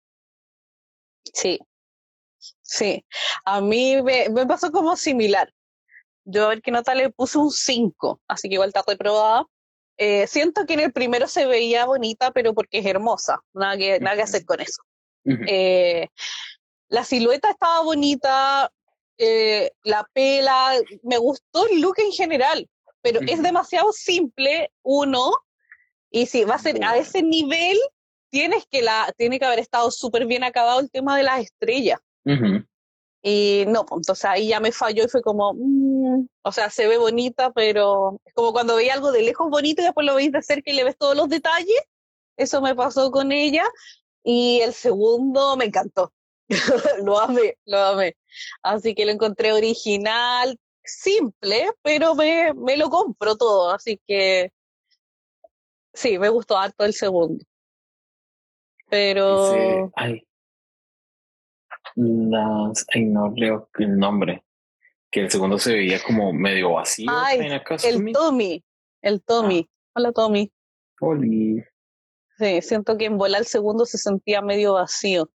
Sí, Sí, a mí me, pasó como similar. Yo a ver qué nota le puse un 5, así que igual está reprobada. Eh, siento que en el primero se veía bonita, pero porque es hermosa, nada que, nada que hacer con eso. Eh, la silueta estaba bonita, eh, la pela, me gustó el look en general, pero es demasiado simple, uno, y si va a ser a ese nivel, tienes que la, tiene que haber estado súper bien acabado el tema de las estrellas. Y no, pues, entonces ahí ya me falló y fue como, mm", o sea, se ve bonita, pero es como cuando veía algo de lejos bonito y después lo veis de cerca y le ves todos los detalles. Eso me pasó con ella. Y el segundo me encantó. lo amé, lo amé. Así que lo encontré original, simple, pero me, me lo compro todo. Así que sí, me gustó harto el segundo. Pero las, ay, no leo el nombre, que el segundo se veía como medio vacío. Ay, el Tommy, el Tommy. Ah. Hola Tommy. Hola. Sí, siento que en volar el segundo se sentía medio vacío.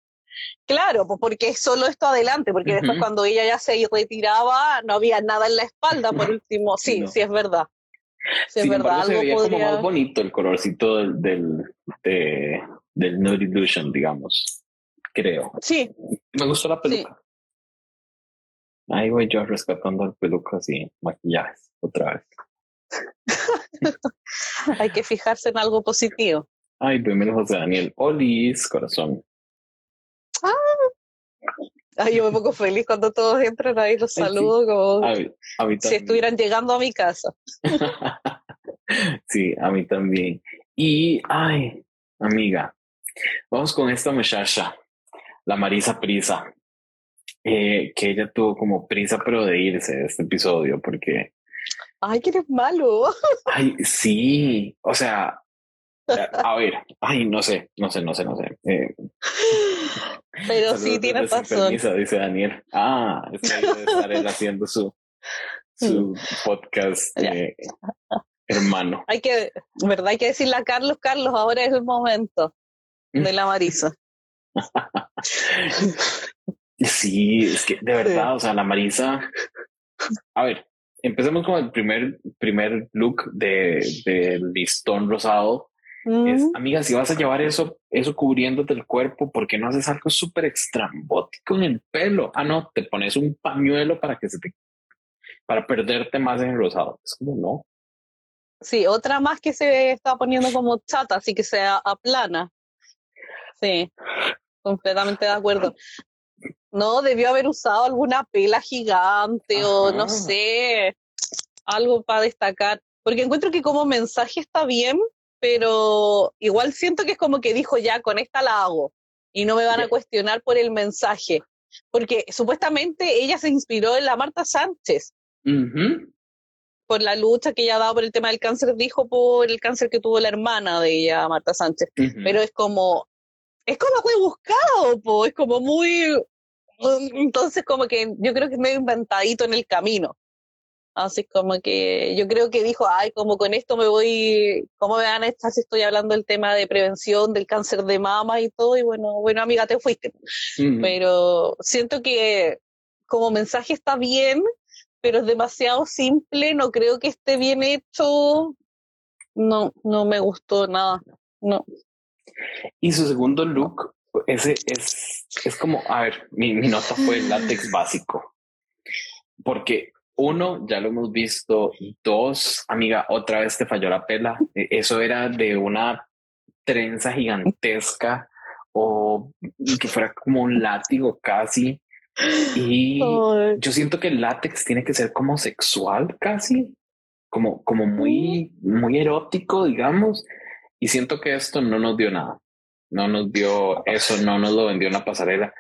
Claro, pues porque solo esto adelante, porque después cuando ella ya se retiraba no había nada en la espalda por último. Sí, sí, es verdad. Sí, es verdad. se veía como más bonito el colorcito del, del, de, del Nude Illusion, digamos creo. Sí. Me gustó la peluca. Ahí voy yo rescatando el peluca así, maquillajes, otra vez. Hay que fijarse en algo positivo. Ay, primero José Daniel. Olis, corazón. Ah. Ay, yo me pongo feliz cuando todos entran ahí, los saludo como si estuvieran llegando a mi casa. sí, a mí también. Y, ay, amiga, vamos con esta muchacha la Marisa Prisa, eh, que ella tuvo como prisa pero de irse de este episodio porque... Ay, que eres malo. Ay, sí, o sea, a ver, ay, no sé, no sé, no sé, no sé. Eh, pero sí, tienes razón. dice Daniel. Ah, es que debe estar él haciendo su, su podcast hermano. Hay que, ¿verdad? Hay que decirle a Carlos, Carlos, ahora es el momento de la Marisa. sí, es que de verdad, o sea, la Marisa. A ver, empecemos con el primer, primer look de, del listón rosado. Es, amiga, si vas a llevar eso, eso cubriéndote el cuerpo, ¿por qué no haces algo súper extrambótico en el pelo? Ah, no, te pones un pañuelo para que se te, para perderte más en el rosado. Es como no. Sí, otra más que se está poniendo como chata, así que sea aplana. Sí, completamente de acuerdo. No, debió haber usado alguna pela gigante o no sé, algo para destacar. Porque encuentro que como mensaje está bien, pero igual siento que es como que dijo ya, con esta la hago y no me van a cuestionar por el mensaje. Porque supuestamente ella se inspiró en la Marta Sánchez. Por la lucha que ella ha dado por el tema del cáncer, dijo por el cáncer que tuvo la hermana de ella, Marta Sánchez. Pero es como, es como muy buscado, po, es como muy, entonces como que yo creo que es medio inventadito en el camino. Así como que yo creo que dijo, ay, como con esto me voy, ¿cómo me van a estar si estoy hablando del tema de prevención del cáncer de mama y todo? Y bueno, bueno, amiga, te fuiste. Pero siento que como mensaje está bien, pero es demasiado simple, no creo que esté bien hecho. No, no me gustó nada. No. Y su segundo look, ese es, es como, a ver, mi, mi nota fue látex básico. Porque uno, ya lo hemos visto. Dos, amiga, otra vez te falló la pela. E, eso era de una trenza gigantesca o que fuera como un látigo casi. Y yo siento que el látex tiene que ser como sexual casi, como, como muy, muy erótico, digamos. Y siento que esto no nos dio nada. No nos dio eso, no nos lo vendió en la pasarela.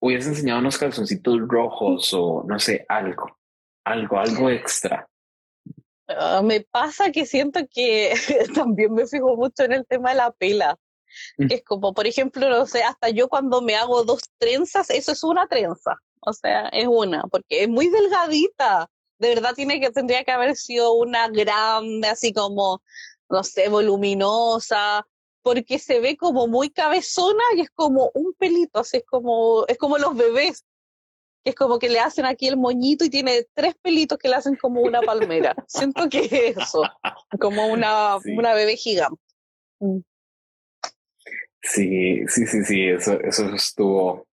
Hubiese enseñado unos calzoncitos rojos o no sé, algo algo, algo extra. Ah, me pasa que siento que también me fijo mucho en el tema de la pela. Es como, por ejemplo, no sé, hasta yo cuando me hago dos trenzas, eso es una trenza. O sea, es una, porque es muy delgadita. De verdad tiene que, tendría que haber sido una grande, así como, no sé, voluminosa, porque se ve como muy cabezona y es como un pelito, así es como, es como los bebés es como que le hacen aquí el moñito y tiene tres pelitos que le hacen como una palmera. Siento que es eso, como una, una bebé gigante. Mm. Sí, sí, sí, sí, eso, eso estuvo.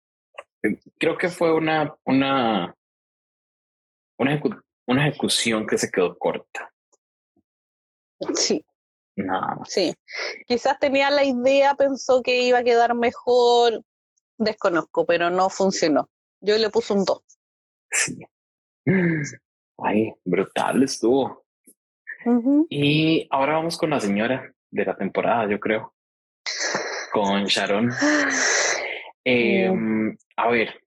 Creo que fue una, una, una, una ejecución que se quedó corta. Sí. Sí. Quizás tenía la idea, pensó que iba a quedar mejor, desconozco, pero no funcionó. Yo le puse un 2. Sí. Ay, brutal estuvo. Y ahora vamos con la señora de la temporada, yo creo. Con Sharon. Em, a ver,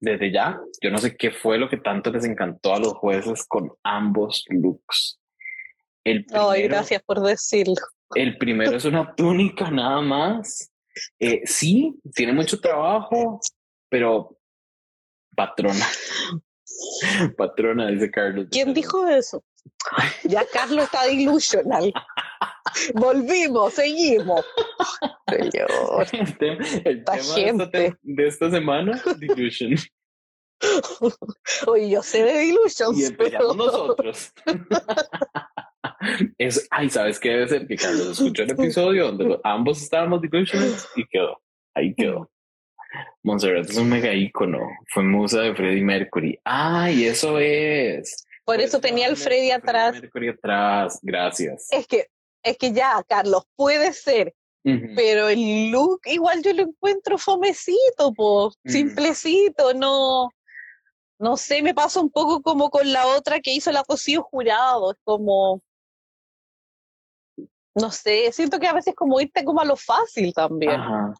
desde ya, yo no sé qué fue lo que tanto les encantó a los jueces con ambos looks. El Ay, gracias por decirlo. El primero es una túnica nada más. Eh, sí, tiene mucho trabajo, pero Patrona. Patrona, dice Carlos. ¿Quién dijo eso? Ya Carlos está delusional. Volvimos, seguimos. Señor. El, tema De, esta, semana, Delusion. Oye, yo sé de Delusions. Y esperamos nosotros. es, ay, ¿sabes qué debe ser? Que Carlos escuchó el episodio donde ambos estábamos Delusions y quedó. Ahí quedó. Montserrat es un mega ícono, fue musa de Freddie Mercury. Ah, y eso es. Por, eso, tenía el Freddie atrás. Mercury atrás, gracias. Es que, es que ya, Carlos, puede ser, pero el look igual yo lo encuentro fomecito, pues, simplecito, no, no sé, me pasa un poco como con la otra que hizo la Rocío Jurado, es como, no sé, siento que a veces como irte como a lo fácil también. Ajá.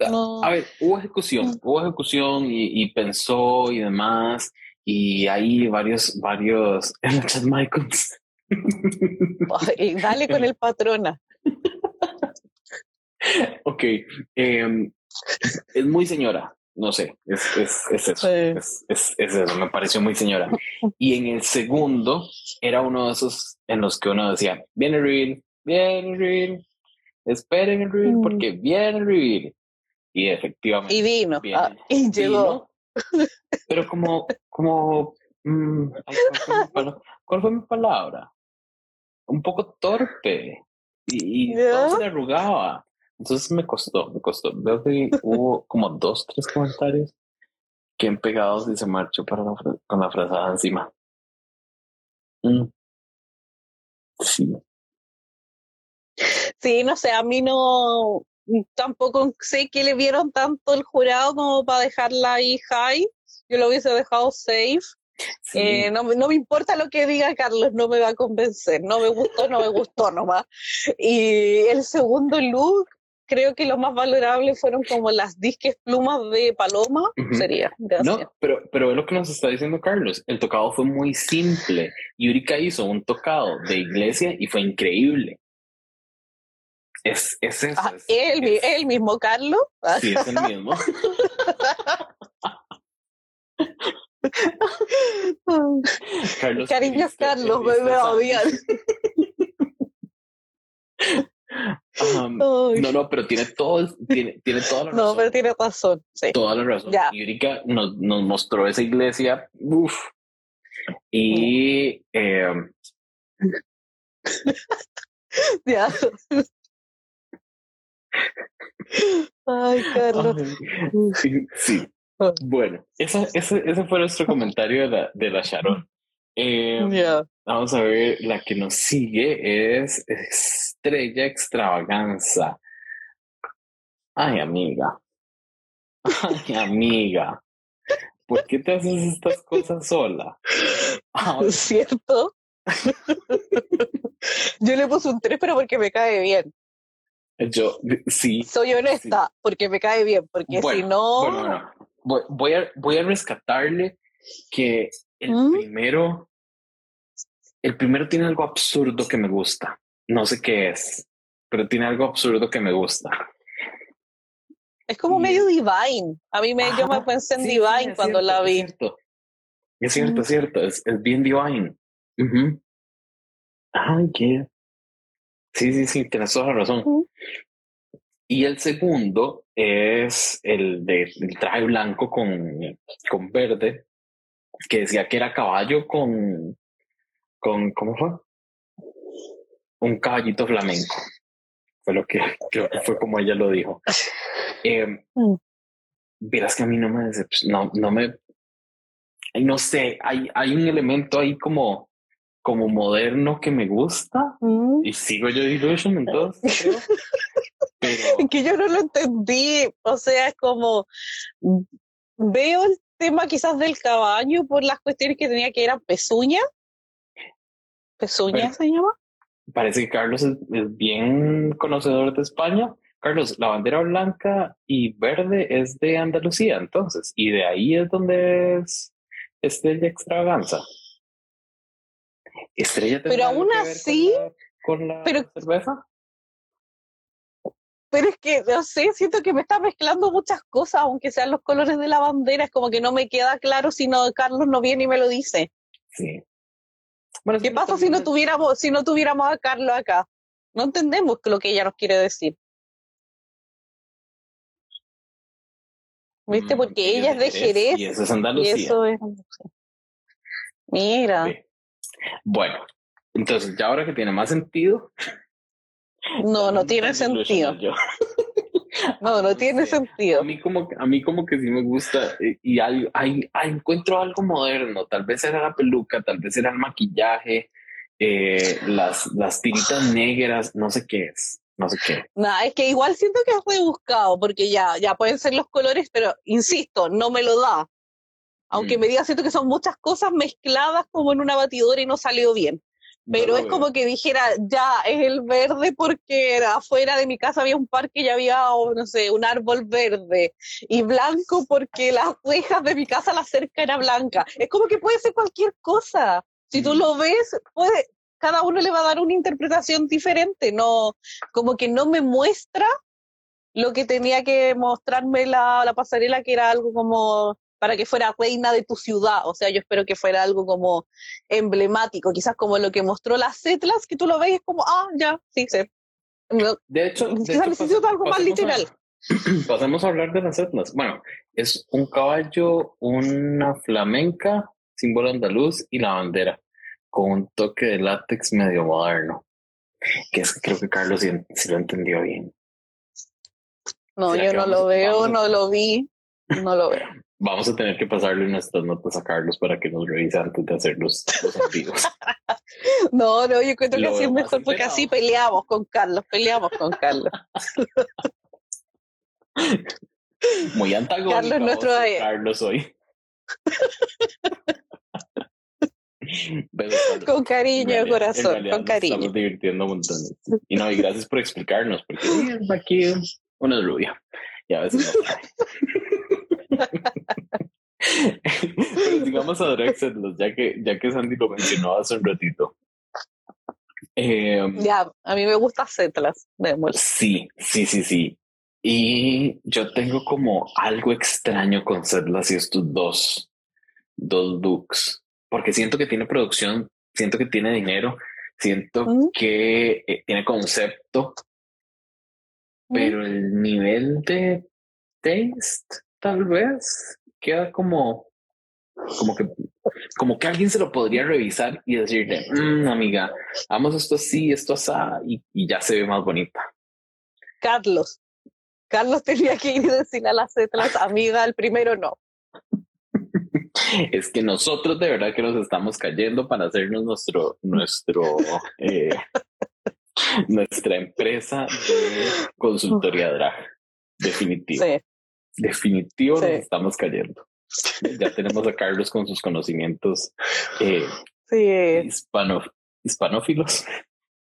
A ver, hubo ejecución, mm. hubo ejecución y, pensó y demás, y hay varios, varios en chat Michaels. dale con el patrona. ok, em, es muy señora, no sé, es, es, es eso, es, es, eso, me pareció muy señora. Y en el segundo era uno de esos en los que uno decía, viene reveal, viene reveal, esperen el reveal, mm. porque viene el reveal. Y efectivamente. Y vino. Ah, y llegó. pero como, como, mm, ¿cuál, fue mi palabra? Un poco torpe. Y, y todo se le arrugaba. Entonces me costó, me costó. Veo que hubo como dos, tres comentarios que han pegado y se marchó para con la frazada encima. Mm. Sí. Sí, no sé, a mí no, tampoco sé que le vieron tanto el jurado como para dejarla ahí high. Yo lo hubiese dejado safe. Eh, no, no, me importa lo que diga Carlos, no me va a convencer. No me gustó, no me gustó nomás. Y el segundo look, creo que lo más valorable fueron como las disques plumas de Paloma. Sería. No, pero, pero es lo que nos está diciendo Carlos. El tocado fue muy simple. Yurika hizo un tocado de iglesia y fue increíble. Es, es eso. Ah, ¿el, mismo Carlos? Sí, es el mismo. Carlos Cariños, Carlos, me voy a odiar. no, no, pero tiene todo, tiene, tiene toda la razón. No, pero tiene razón, sí. Toda la razón. Yurika nos, nos mostró esa iglesia, uff. Y eh, ya. Ay, Carlos. Sí, sí. Ah. Bueno, ese, ese, ese fue nuestro comentario de la, de la Sharon. Eh, Vamos a ver, la que nos sigue es Estrella Extravaganza. Ay, amiga. Ay, amiga. ¿Por qué te haces estas cosas sola? ¿Es cierto? Yo le puse un 3, pero porque me cae bien. Yo, sí. Soy honesta, porque me cae bien, porque si no... Bueno, Voy, a, voy a rescatarle que el ¿Mm? primero, el primero tiene algo absurdo que me gusta. No sé qué es, pero tiene algo absurdo que me gusta. Es como medio divine. A mí me, yo me pensé en divine cuando la vi. Es cierto, es cierto, es, cierto. es, bien divine. Ay, qué. Sí, sí, sí, tienes toda la razón. Y el segundo es el del traje blanco con, con verde, que decía que era caballo con, con, ¿cómo fue? Un caballito flamenco. Fue lo que creo que fue como ella lo dijo. Eh, mm. Verás que a mí no me no, no me, no sé, hay, hay un elemento ahí como, como moderno que me gusta mm. y sigo yo Illusion entonces. que yo no lo entendí. O sea, es como veo el tema quizás del caballo por las cuestiones que tenía que eran pezuña. ¿Pezuña se llama? Parece que Carlos es, bien conocedor de España. Carlos, la bandera blanca y verde es de Andalucía, entonces, y de ahí es donde es Estrella Extravaganza. Estrella Pero aún así, con la, cerveza pero es que, no sé, siento que me está mezclando muchas cosas, aunque sean los colores de la bandera, es como que no me queda claro si no Carlos no viene y me lo dice. Sí. Bueno, ¿Qué pasa si no tuviéramos, si no tuviéramos a Carlos acá? No entendemos lo que ella nos quiere decir. ¿Viste? Mm, Porque ella es de Jerez. Y eso es Andalucía. Y eso es Mira. Bueno, entonces ya ahora que tiene más sentido, no, no tiene sentido. No, no tiene sentido. A mí como, a mí como que sí me gusta eh, y hay, hay, encuentro algo moderno. Tal vez era la peluca, tal vez era el maquillaje, eh, las, las tiritas negras, no sé qué es. No sé qué. No, es que igual siento que es rebuscado, porque ya, ya pueden ser los colores, pero insisto, no me lo da. Aunque mm. me diga, siento que son muchas cosas mezcladas como en una batidora y no salió bien pero es como que dijera, ya, es el verde porque afuera de mi casa había un parque y había, no sé, un árbol verde, y blanco porque las rejas de mi casa, la cerca era blanca. Es como que puede ser cualquier cosa. Si tú lo ves, puede, cada uno le va a dar una interpretación diferente, no, como que no me muestra lo que tenía que mostrarme la, la pasarela, que era algo como para que fuera reina de tu ciudad. O sea, yo espero que fuera algo como emblemático, quizás como lo que mostró las Setlas, que tú lo ves es como, ah, ya, sí, sí. de hecho, quizás necesito algo más literal. pasemos a hablar de las Setlas. Bueno, es un caballo, una flamenca, símbolo andaluz y la bandera, con un toque de látex medio moderno. Que es que creo que Carlos sí, lo entendió bien. No, yo no lo veo, no lo vi, no lo veo. Vamos a tener que pasarle nuestras notas a Carlos para que nos revise antes de hacer los, los no, no, yo creo que así es mejor porque así peleamos con Carlos, peleamos con Carlos. Muy antagónico. Carlos, nuestro... Carlos hoy. con cariño, corazón, con cariño. Estamos divirtiendo un montón. Y no, y gracias por explicarnos, porque aquí una rubia. Y a veces no Pero digamos a Drexel, ya que, ya que Sandy lo mencionó hace un ratito. Em, ya, a mí me gusta Zetlas. Sí, sí, sí, sí. Y yo tengo como algo extraño con Zetlas y estos dos, dos looks porque siento que tiene producción, siento que tiene dinero, siento que eh, tiene concepto, pero el nivel de taste tal vez queda como como que como que alguien se lo podría revisar y decirle mm, amiga vamos esto así esto así y, y, ya se ve más bonita Carlos Carlos tenía que ir a decirle a las letras amiga el primero no es que nosotros de verdad que nos estamos cayendo para hacernos nuestro, nuestro, eh, nuestra empresa de consultoría drag. Definitivo. Definitivo nos estamos cayendo. Ya tenemos a Carlos con sus conocimientos eh, hispano, hispanófilos.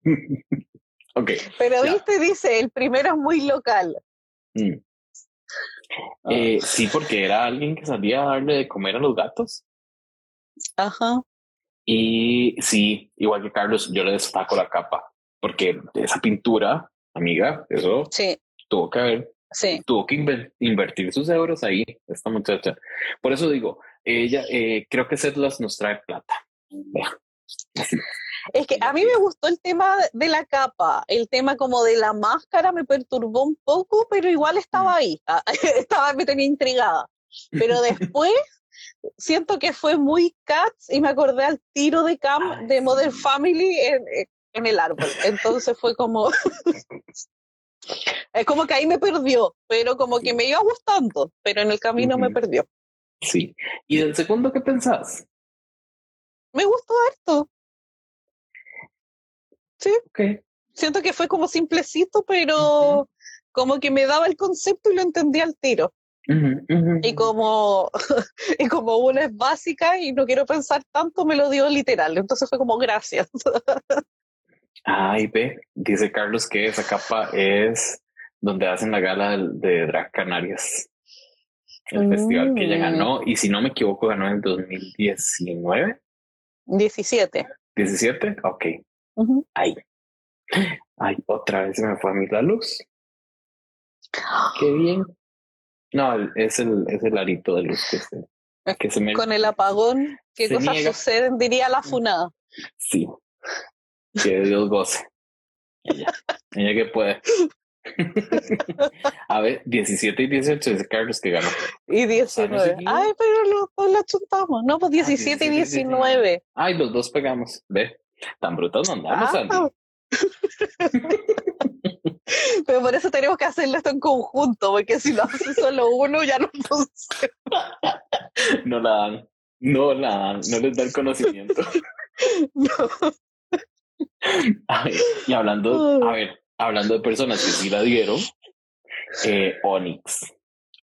ok. Pero viste, dice, el primero es muy local. Mm. Eh, ah. sí, porque era alguien que salía a darle de comer a los gatos. Ajá. Y sí, igual que Carlos, yo le destaco la capa, porque esa pintura, amiga, eso sí. tuvo que haber, sí. tuvo que invertir sus euros ahí, esta muchacha. Por eso digo, ella, eh, creo que Setlas nos trae plata. Es que a mí me gustó el tema de la capa, el tema como de la máscara me perturbó un poco, pero igual estaba ahí, ah, estaba, me tenía intrigada. Pero después siento que fue muy Cats y me acordé al tiro de Cam de Modern Family en, en el árbol. Entonces fue como... es como que ahí me perdió, pero como que me iba gustando, pero en el camino me perdió. Sí. ¿Y del segundo qué pensás? Me gustó esto. Sí. Siento que fue como simplecito, pero como que me daba el concepto y lo entendía al tiro. Y como y como una es básica y no quiero pensar tanto, me lo dio literal. Entonces fue como gracias. Ay, ve, dice Carlos que esa capa es donde hacen la gala de Drag Canarias. El festival que ella mm. ganó, y si no me equivoco, ganó en 2019. 17. 17, ok. Ay. Ay, otra vez me fue a mí la luz. Qué bien. No, es el, es el arito de luz que se, que se me... Con el apagón, ¿qué cosas suceden? Diría la funada. Sí. Que Dios goce. Ella, ella que puede. a ver, 17 y 18 es Carlos que ganó. Y 19. Ay, pero los dos la chuntamos. No, pues 17, ah, y 19. Ay, los dos pegamos. Ve. Tan brutos no andamos, ah, Pero por eso tenemos que hacerlo esto en conjunto, porque si lo hace solo uno ya no funciona. No la dan, no la dan, no les da el conocimiento. No. y hablando, a ver, hablando de personas que sí la dieron, eh, Onyx.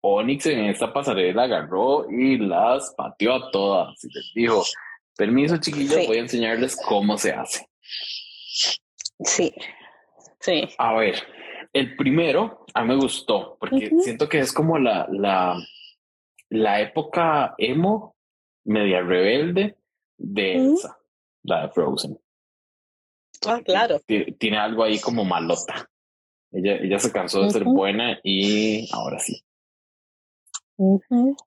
Onyx en esta pasarela agarró y las pateó a todas y les dijo, Permiso, chiquillos, voy a enseñarles cómo se hace. Sí, sí. A ver, el primero a mí me gustó porque siento que es como la, la, la época emo, media rebelde de Elsa, la de Frozen. Ah, claro. Tiene, algo ahí como malota. Ella, ella se cansó de ser buena y ahora sí.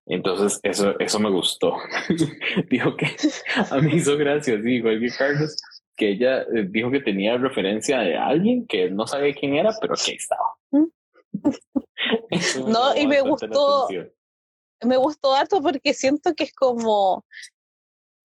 Entonces, eso, eso me gustó. dijo que a mí hizo gracia, sí, igual que Carlos, que ella eh, dijo que tenía referencia de alguien que no sabía quién era, pero que estaba. no, y me gustó, me gustó harto porque siento que es como,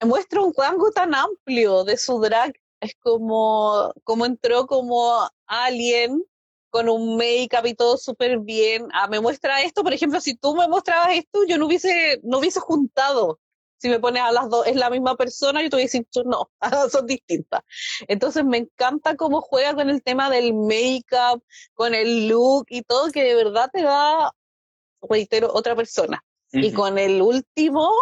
muestra un rango tan amplio de su drag, es como, como entró como alien con un make-up y todo súper bien. Ah, me muestra esto, por ejemplo, si tú me mostrabas esto, yo no hubiese, no hubiese juntado. Si me pones a las dos, es la misma persona, yo te hubiese dicho, no, son distintas. Entonces me encanta cómo juega con el tema del make-up, con el look y todo, que de verdad te da reitero, otra persona. Y con el último,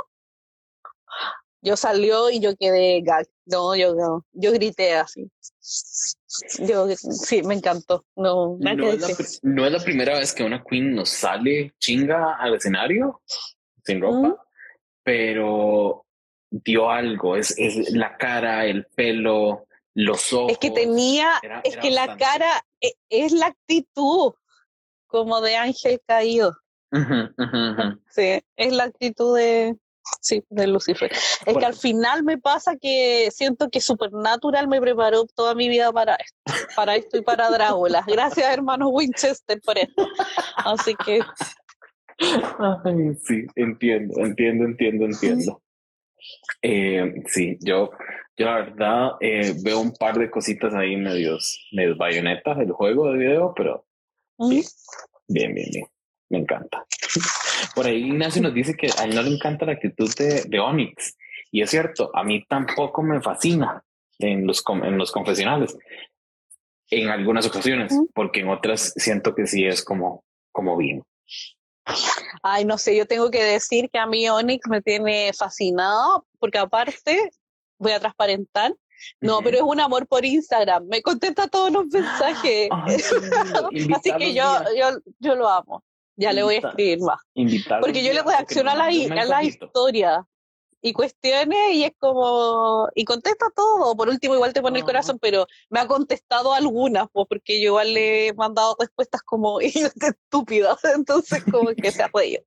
yo salió y yo quedé gag. No, yo, no, yo grité así. Yo, sí, me encantó. No, no, es la, no, es la, primera vez que una queen nos sale chinga al escenario sin ropa, pero dio algo. Es, es la cara, el pelo, los ojos. Es que tenía, es que la cara e, es, la actitud como de ángel caído. Sí, es la actitud de, sí, de Lucifer. Es que al final me pasa que siento que Supernatural me preparó toda mi vida para esto, para esto y para Drácula. Gracias, hermano Winchester, por esto. Así que. sí, entiendo, entiendo, entiendo, entiendo. Eh, sí, yo, yo la verdad eh, veo un par de cositas ahí medios, medios bayonetas del juego de video, pero bien, bien, bien, me encanta. Por ahí Ignacio nos dice que a él no le encanta la actitud de, de Onyx. Y es cierto, a mí tampoco me fascina en los, en los confesionales. En algunas ocasiones, porque en otras siento que sí es como, como bien. Ay, no sé, yo tengo que decir que a mí Onyx me tiene fascinado, porque aparte, voy a transparentar, no, pero es un amor por Instagram, me contesta todos los mensajes. Así que yo, yo, yo lo amo. Ya le voy a escribir más. Porque yo le reacciono a la, a la historia y cuestiones y es como, y contesta todo. Por último, igual te pone el corazón, pero me ha contestado algunas, pues, porque yo igual le he mandado respuestas como estúpidas, entonces como que se ha reído.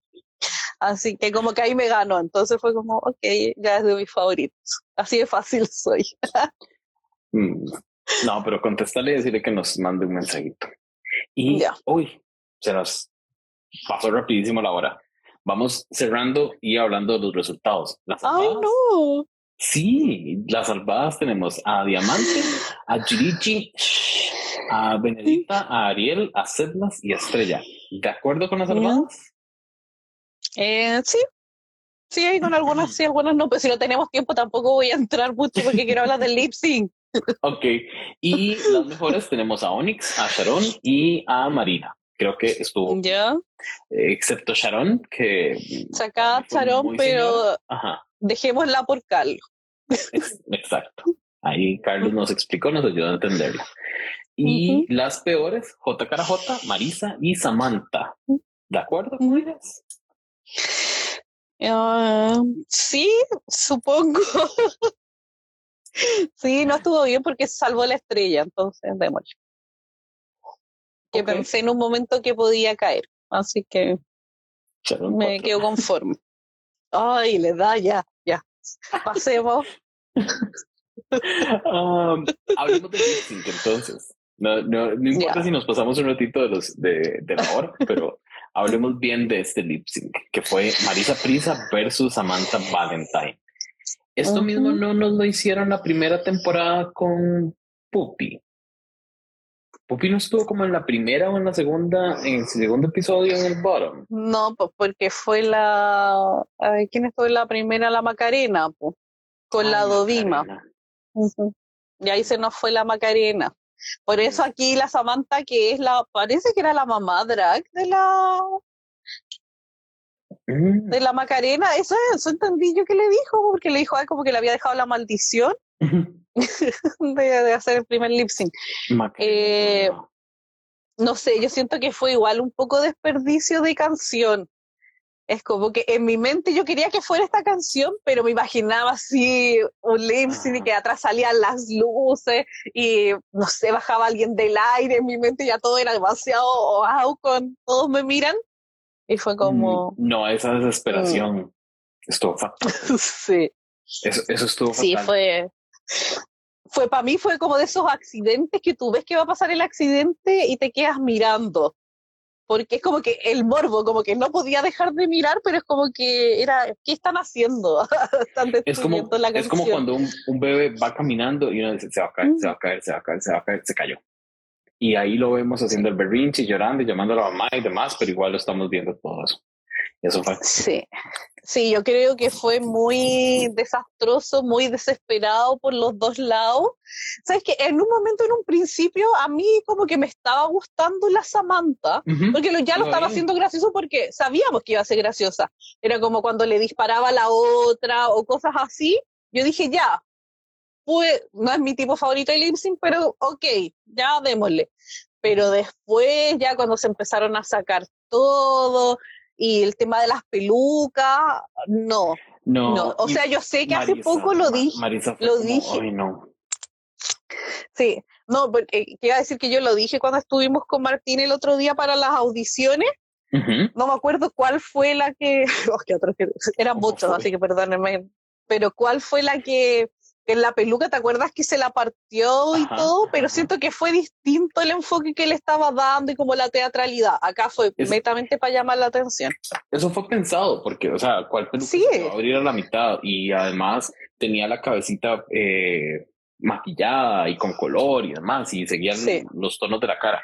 Así que como que ahí me ganó, entonces fue como, ok, ya es de mis favoritos. Así de fácil soy. Mm. no, pero contestarle y decirle que nos mande un mensajito. Y, ya. uy, se nos pasó rapidísimo la hora. Vamos cerrando y hablando de los resultados. Las ¡Ay, no! Sí, las salvadas tenemos a Diamante, a Girichi, a Benedita, a Ariel, a Sedlas y a Estrella. ¿De acuerdo con las salvadas? Eh, sí. Sí, hay con algunas sí, algunas no, pero si no tenemos tiempo tampoco voy a entrar mucho porque quiero hablar del lip sync. ok, y las mejores tenemos a Onyx, a Sharon y a Marina creo que estuvo. Ya. excepto Sharon, que. Saca Sharon, pero dejémosla por Carlos. Exacto. Ahí Carlos nos explicó, nos ayudó a entenderla. Y las peores, JKJ, Marisa y Samantha. ¿De acuerdo con ellas? Ah, sí, supongo. sí, no estuvo bien porque salvó la estrella, entonces démosle que pensé en un momento que podía caer. Así que me quedo conforme. Ay, le da ya, ya. Pasemos. um, hablemos de lip entonces. No, no, no importa si nos pasamos un ratito de, los, de, de la hora, pero hablemos bien de este lip sync, que fue Marisa Prisa versus Samantha Valentine. Esto mismo no nos lo hicieron la primera temporada con Puppy. Pupi no estuvo como en la primera o en la segunda, en el segundo episodio en el bottom. No, pues porque fue la. ¿Quién estuvo en la primera? La Macarena, pues, con la Dodima. Y ahí se nos fue la Macarena. Por eso aquí la Samantha, que es la. Parece que era la mamá drag de la. Mm. De la Macarena, eso, eso entendí yo que le dijo, porque le dijo ay, como que le había dejado la maldición. de, hacer el primer lip sync. Eh, no sé, yo siento que fue igual un poco desperdicio de canción. Es como que en mi mente yo quería que fuera esta canción, pero me imaginaba así un lip sync y que atrás salían las luces y no sé, bajaba alguien del aire. En mi mente ya todo era demasiado wow, con todos me miran. Y fue como. Mm, no, esa desesperación mm. estuvo fatal. sí. Eso, eso estuvo fatal. Sí, fue fue para mí fue como de esos accidentes que tú ves que va a pasar el accidente y te quedas mirando. Porque es como que el morbo, como que no podía dejar de mirar, pero es como que era, ¿qué están haciendo? es, como, es como cuando un, un, bebé va caminando y uno dice, se va a caer, se va a caer, se va a caer, se va a caer, se cayó. Y ahí lo vemos haciendo el berrinche, llorando y llamando a la mamá y demás, pero igual lo estamos viendo todo eso. Eso fue. Sí. Sí, yo creo que fue muy desastroso, muy desesperado por los dos lados. Sabes que en un momento, en un principio, a mí como que me estaba gustando la Samantha, porque ya lo estaba haciendo gracioso porque sabíamos que iba a ser graciosa. Era como cuando le disparaba a la otra o cosas así. Yo dije, ya, pues no es mi tipo favorito de lip pero ok, ya démosle. Pero después, ya cuando se empezaron a sacar todo, y el tema de las pelucas, no. No. O sea, yo sé que hace poco lo dije. Marisa lo dije. no. Sí, no, porque quiero decir que yo lo dije cuando estuvimos con Martín el otro día para las audiciones. No me acuerdo cuál fue la que. Oh, eran muchos, así que perdónenme. Pero cuál fue la que en la peluca, ¿te acuerdas que se la partió y todo? Pero siento que fue distinto el enfoque que le estaba dando y como la teatralidad. Acá fue completamente para llamar la atención. Eso fue pensado, porque, o sea, ¿cuál peluca sí. se va a abrir a la mitad? Y además tenía la cabecita eh, maquillada y con color y demás, y seguían los tonos de la cara.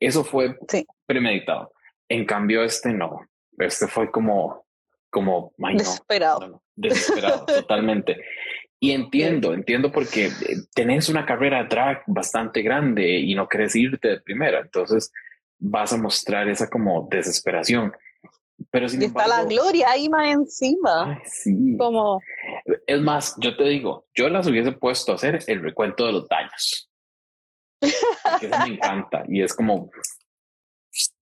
Eso fue premeditado. En cambio, este no. Este fue como, como, desesperado. desesperado, totalmente. Y entiendo, entiendo porque eh, tenés una carrera drag bastante grande y no querés irte de primera, entonces vas a mostrar esa como desesperación. Pero sin y está la gloria ahí más encima. sí. Como... Es más, yo te digo, yo las hubiese puesto a hacer el recuento de los daños. Eso me encanta y es como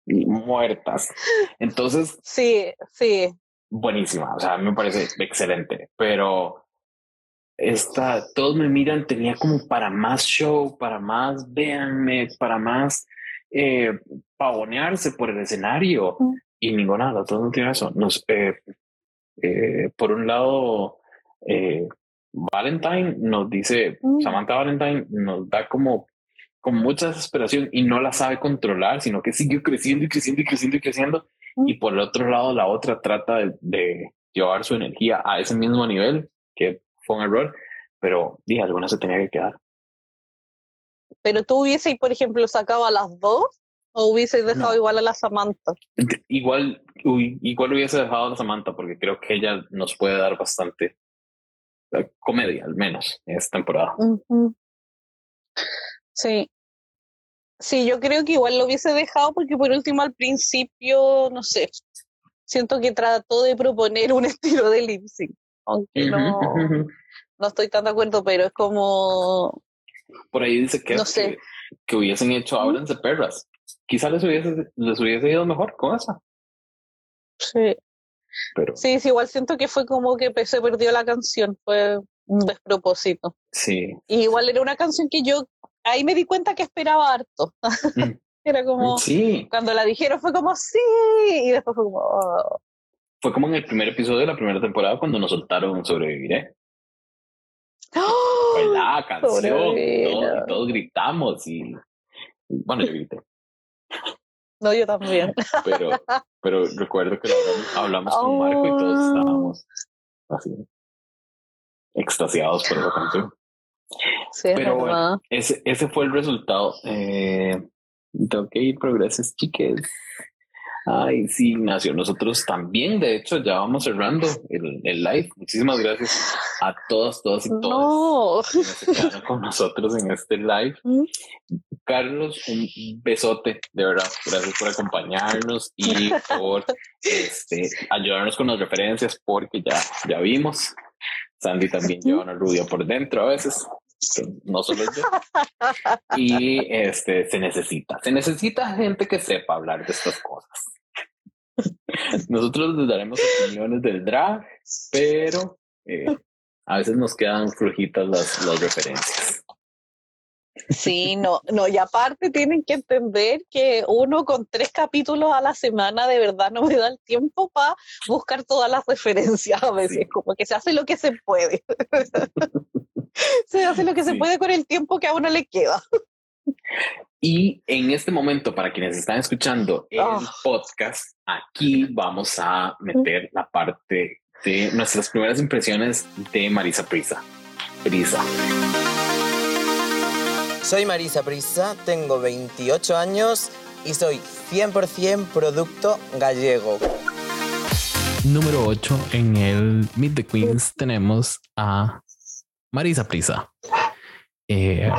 muertas. Entonces. Sí, sí. Buenísima. O sea, me parece excelente, pero esta, todos me miran, tenía como para más show, para más, véanme, para más eh, pavonearse por el escenario. Y ninguna de todos no tiene eso. Nos, eh, eh, por un lado, Valentine nos dice, Samantha Valentine nos da como, con mucha desesperación y no la sabe controlar, sino que sigue creciendo y creciendo y creciendo y creciendo. Y por el otro lado, la otra trata de, de llevar su energía a ese mismo nivel, que fue un error, pero dije, alguna se tenía que quedar. Pero tú hubieses, por ejemplo, sacado a las dos o hubieses dejado igual a la Samantha. Igual, igual hubiese dejado a la Samantha porque creo que ella nos puede dar bastante eh, comedia, al menos, en esta temporada. Sí. Sí, yo creo que igual lo hubiese dejado porque por último al principio, no sé, siento que trató de proponer un estilo de lip sync aunque no, no estoy tan de acuerdo, pero es como... Por ahí dice que, que, hubiesen hecho Ábranse perras. Quizá les hubiese, les hubiese ido mejor con esa. Sí. Pero... Sí, sí, igual siento que fue como que se perdió la canción, fue un despropósito. Sí. Y igual era una canción que yo ahí me di cuenta que esperaba harto. Mm. era como, sí. cuando la dijeron fue como, sí, y después fue como, oh fue como en el primer episodio de la primera temporada cuando nos soltaron Sobreviviré. ¡Oh! Fue la canción, todos, todos, gritamos y, bueno, yo grité. No, yo también. Pero, pero recuerdo que hablamos, con Marco y todos oh. estábamos así, extasiados por esa canción. Sí, pero bueno, ese, ese fue el resultado. Eh, tengo que ir progresos, chiques. Ay, sí, Ignacio, nosotros también, de hecho, ya vamos cerrando el, el live. Muchísimas gracias a todas, todas y todos no. que quedaron con nosotros en este live. Carlos, un besote, de verdad. Gracias por acompañarnos y por este, ayudarnos con las referencias, porque ya, ya vimos. Sandy también lleva una rubia por dentro a veces no solo yo. Y este se necesita, se necesita gente que sepa hablar de estas cosas. Nosotros les daremos opiniones del drag, pero eh, a veces nos quedan flojitas las, las referencias. Sí, no, no, y aparte tienen que entender que uno con tres capítulos a la semana de verdad no me da el tiempo para buscar todas las referencias a veces, como que se hace lo que se puede. se hace lo que se puede con el tiempo que a uno le queda. Y en este momento, para quienes están escuchando el ah. podcast, aquí vamos a meter la parte de nuestras primeras impresiones de Marisa Prisa. Prisa. Soy Marisa Prisa, tengo 28 años y soy 100% producto gallego. número 8 en el Meet the Queens tenemos a Marisa Prisa. Eh,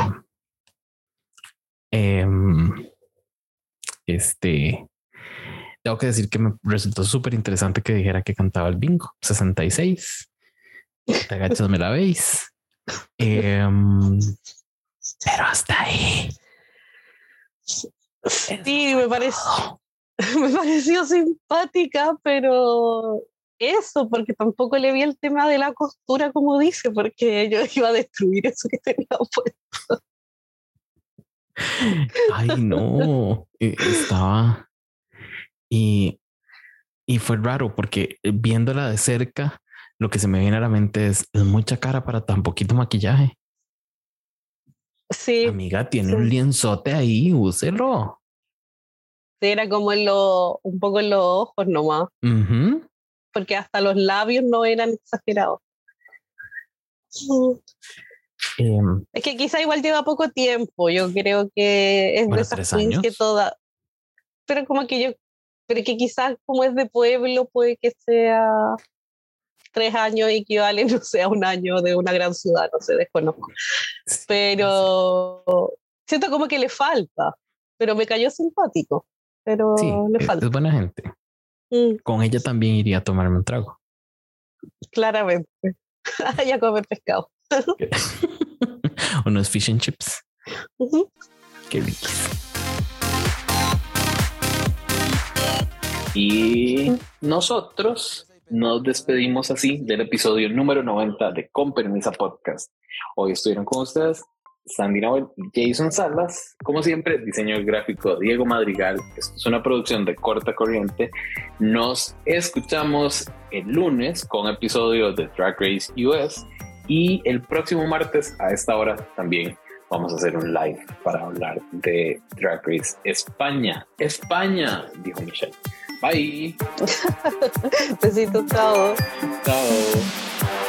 em, este, tengo que decir que me resultó súper interesante que dijera que cantaba el bingo 66. Te agachas, me la veis. Em, pero hasta ahí. Sí, me pareció, me pareció simpática, pero eso, porque tampoco le vi el tema de la costura, como dice, porque yo iba a destruir eso que tenía puesto. Ay, no, e, estaba. Y, y fue raro porque viéndola de cerca, lo que se me viene a la mente es, es mucha cara para tan poquito maquillaje. Sí. Amiga, tiene un lienzote ahí, úselo. Era como en lo, un poco en los ojos nomás. Porque hasta los labios no eran exagerados. Em, es que quizá igual lleva poco tiempo. Yo creo que es de esas que toda. Pero como que yo. Pero que quizás como es de pueblo, puede que sea tres años equivalen, no sé, a un año de una gran ciudad, no sé, desconozco. Pero siento como que le falta, pero me cayó simpático, pero le falta. Es buena gente. Mm. Con ella también iría a tomarme un trago. Claramente. ya come pescado. Unos fish and chips. Qué rico. Y nosotros nos despedimos así del episodio número 90 de Con Permisa Podcast. Hoy estuvieron con ustedes Sandy Noel y Jason Salas. Como siempre, diseño gráfico Diego Madrigal. Esto es una producción de corta corriente. Nos escuchamos el lunes con episodio de Drag Race US y el próximo martes a esta hora también vamos a hacer un live para hablar de Drag Race España. España, dijo Michelle. Bye. Besitos, chao. Chao.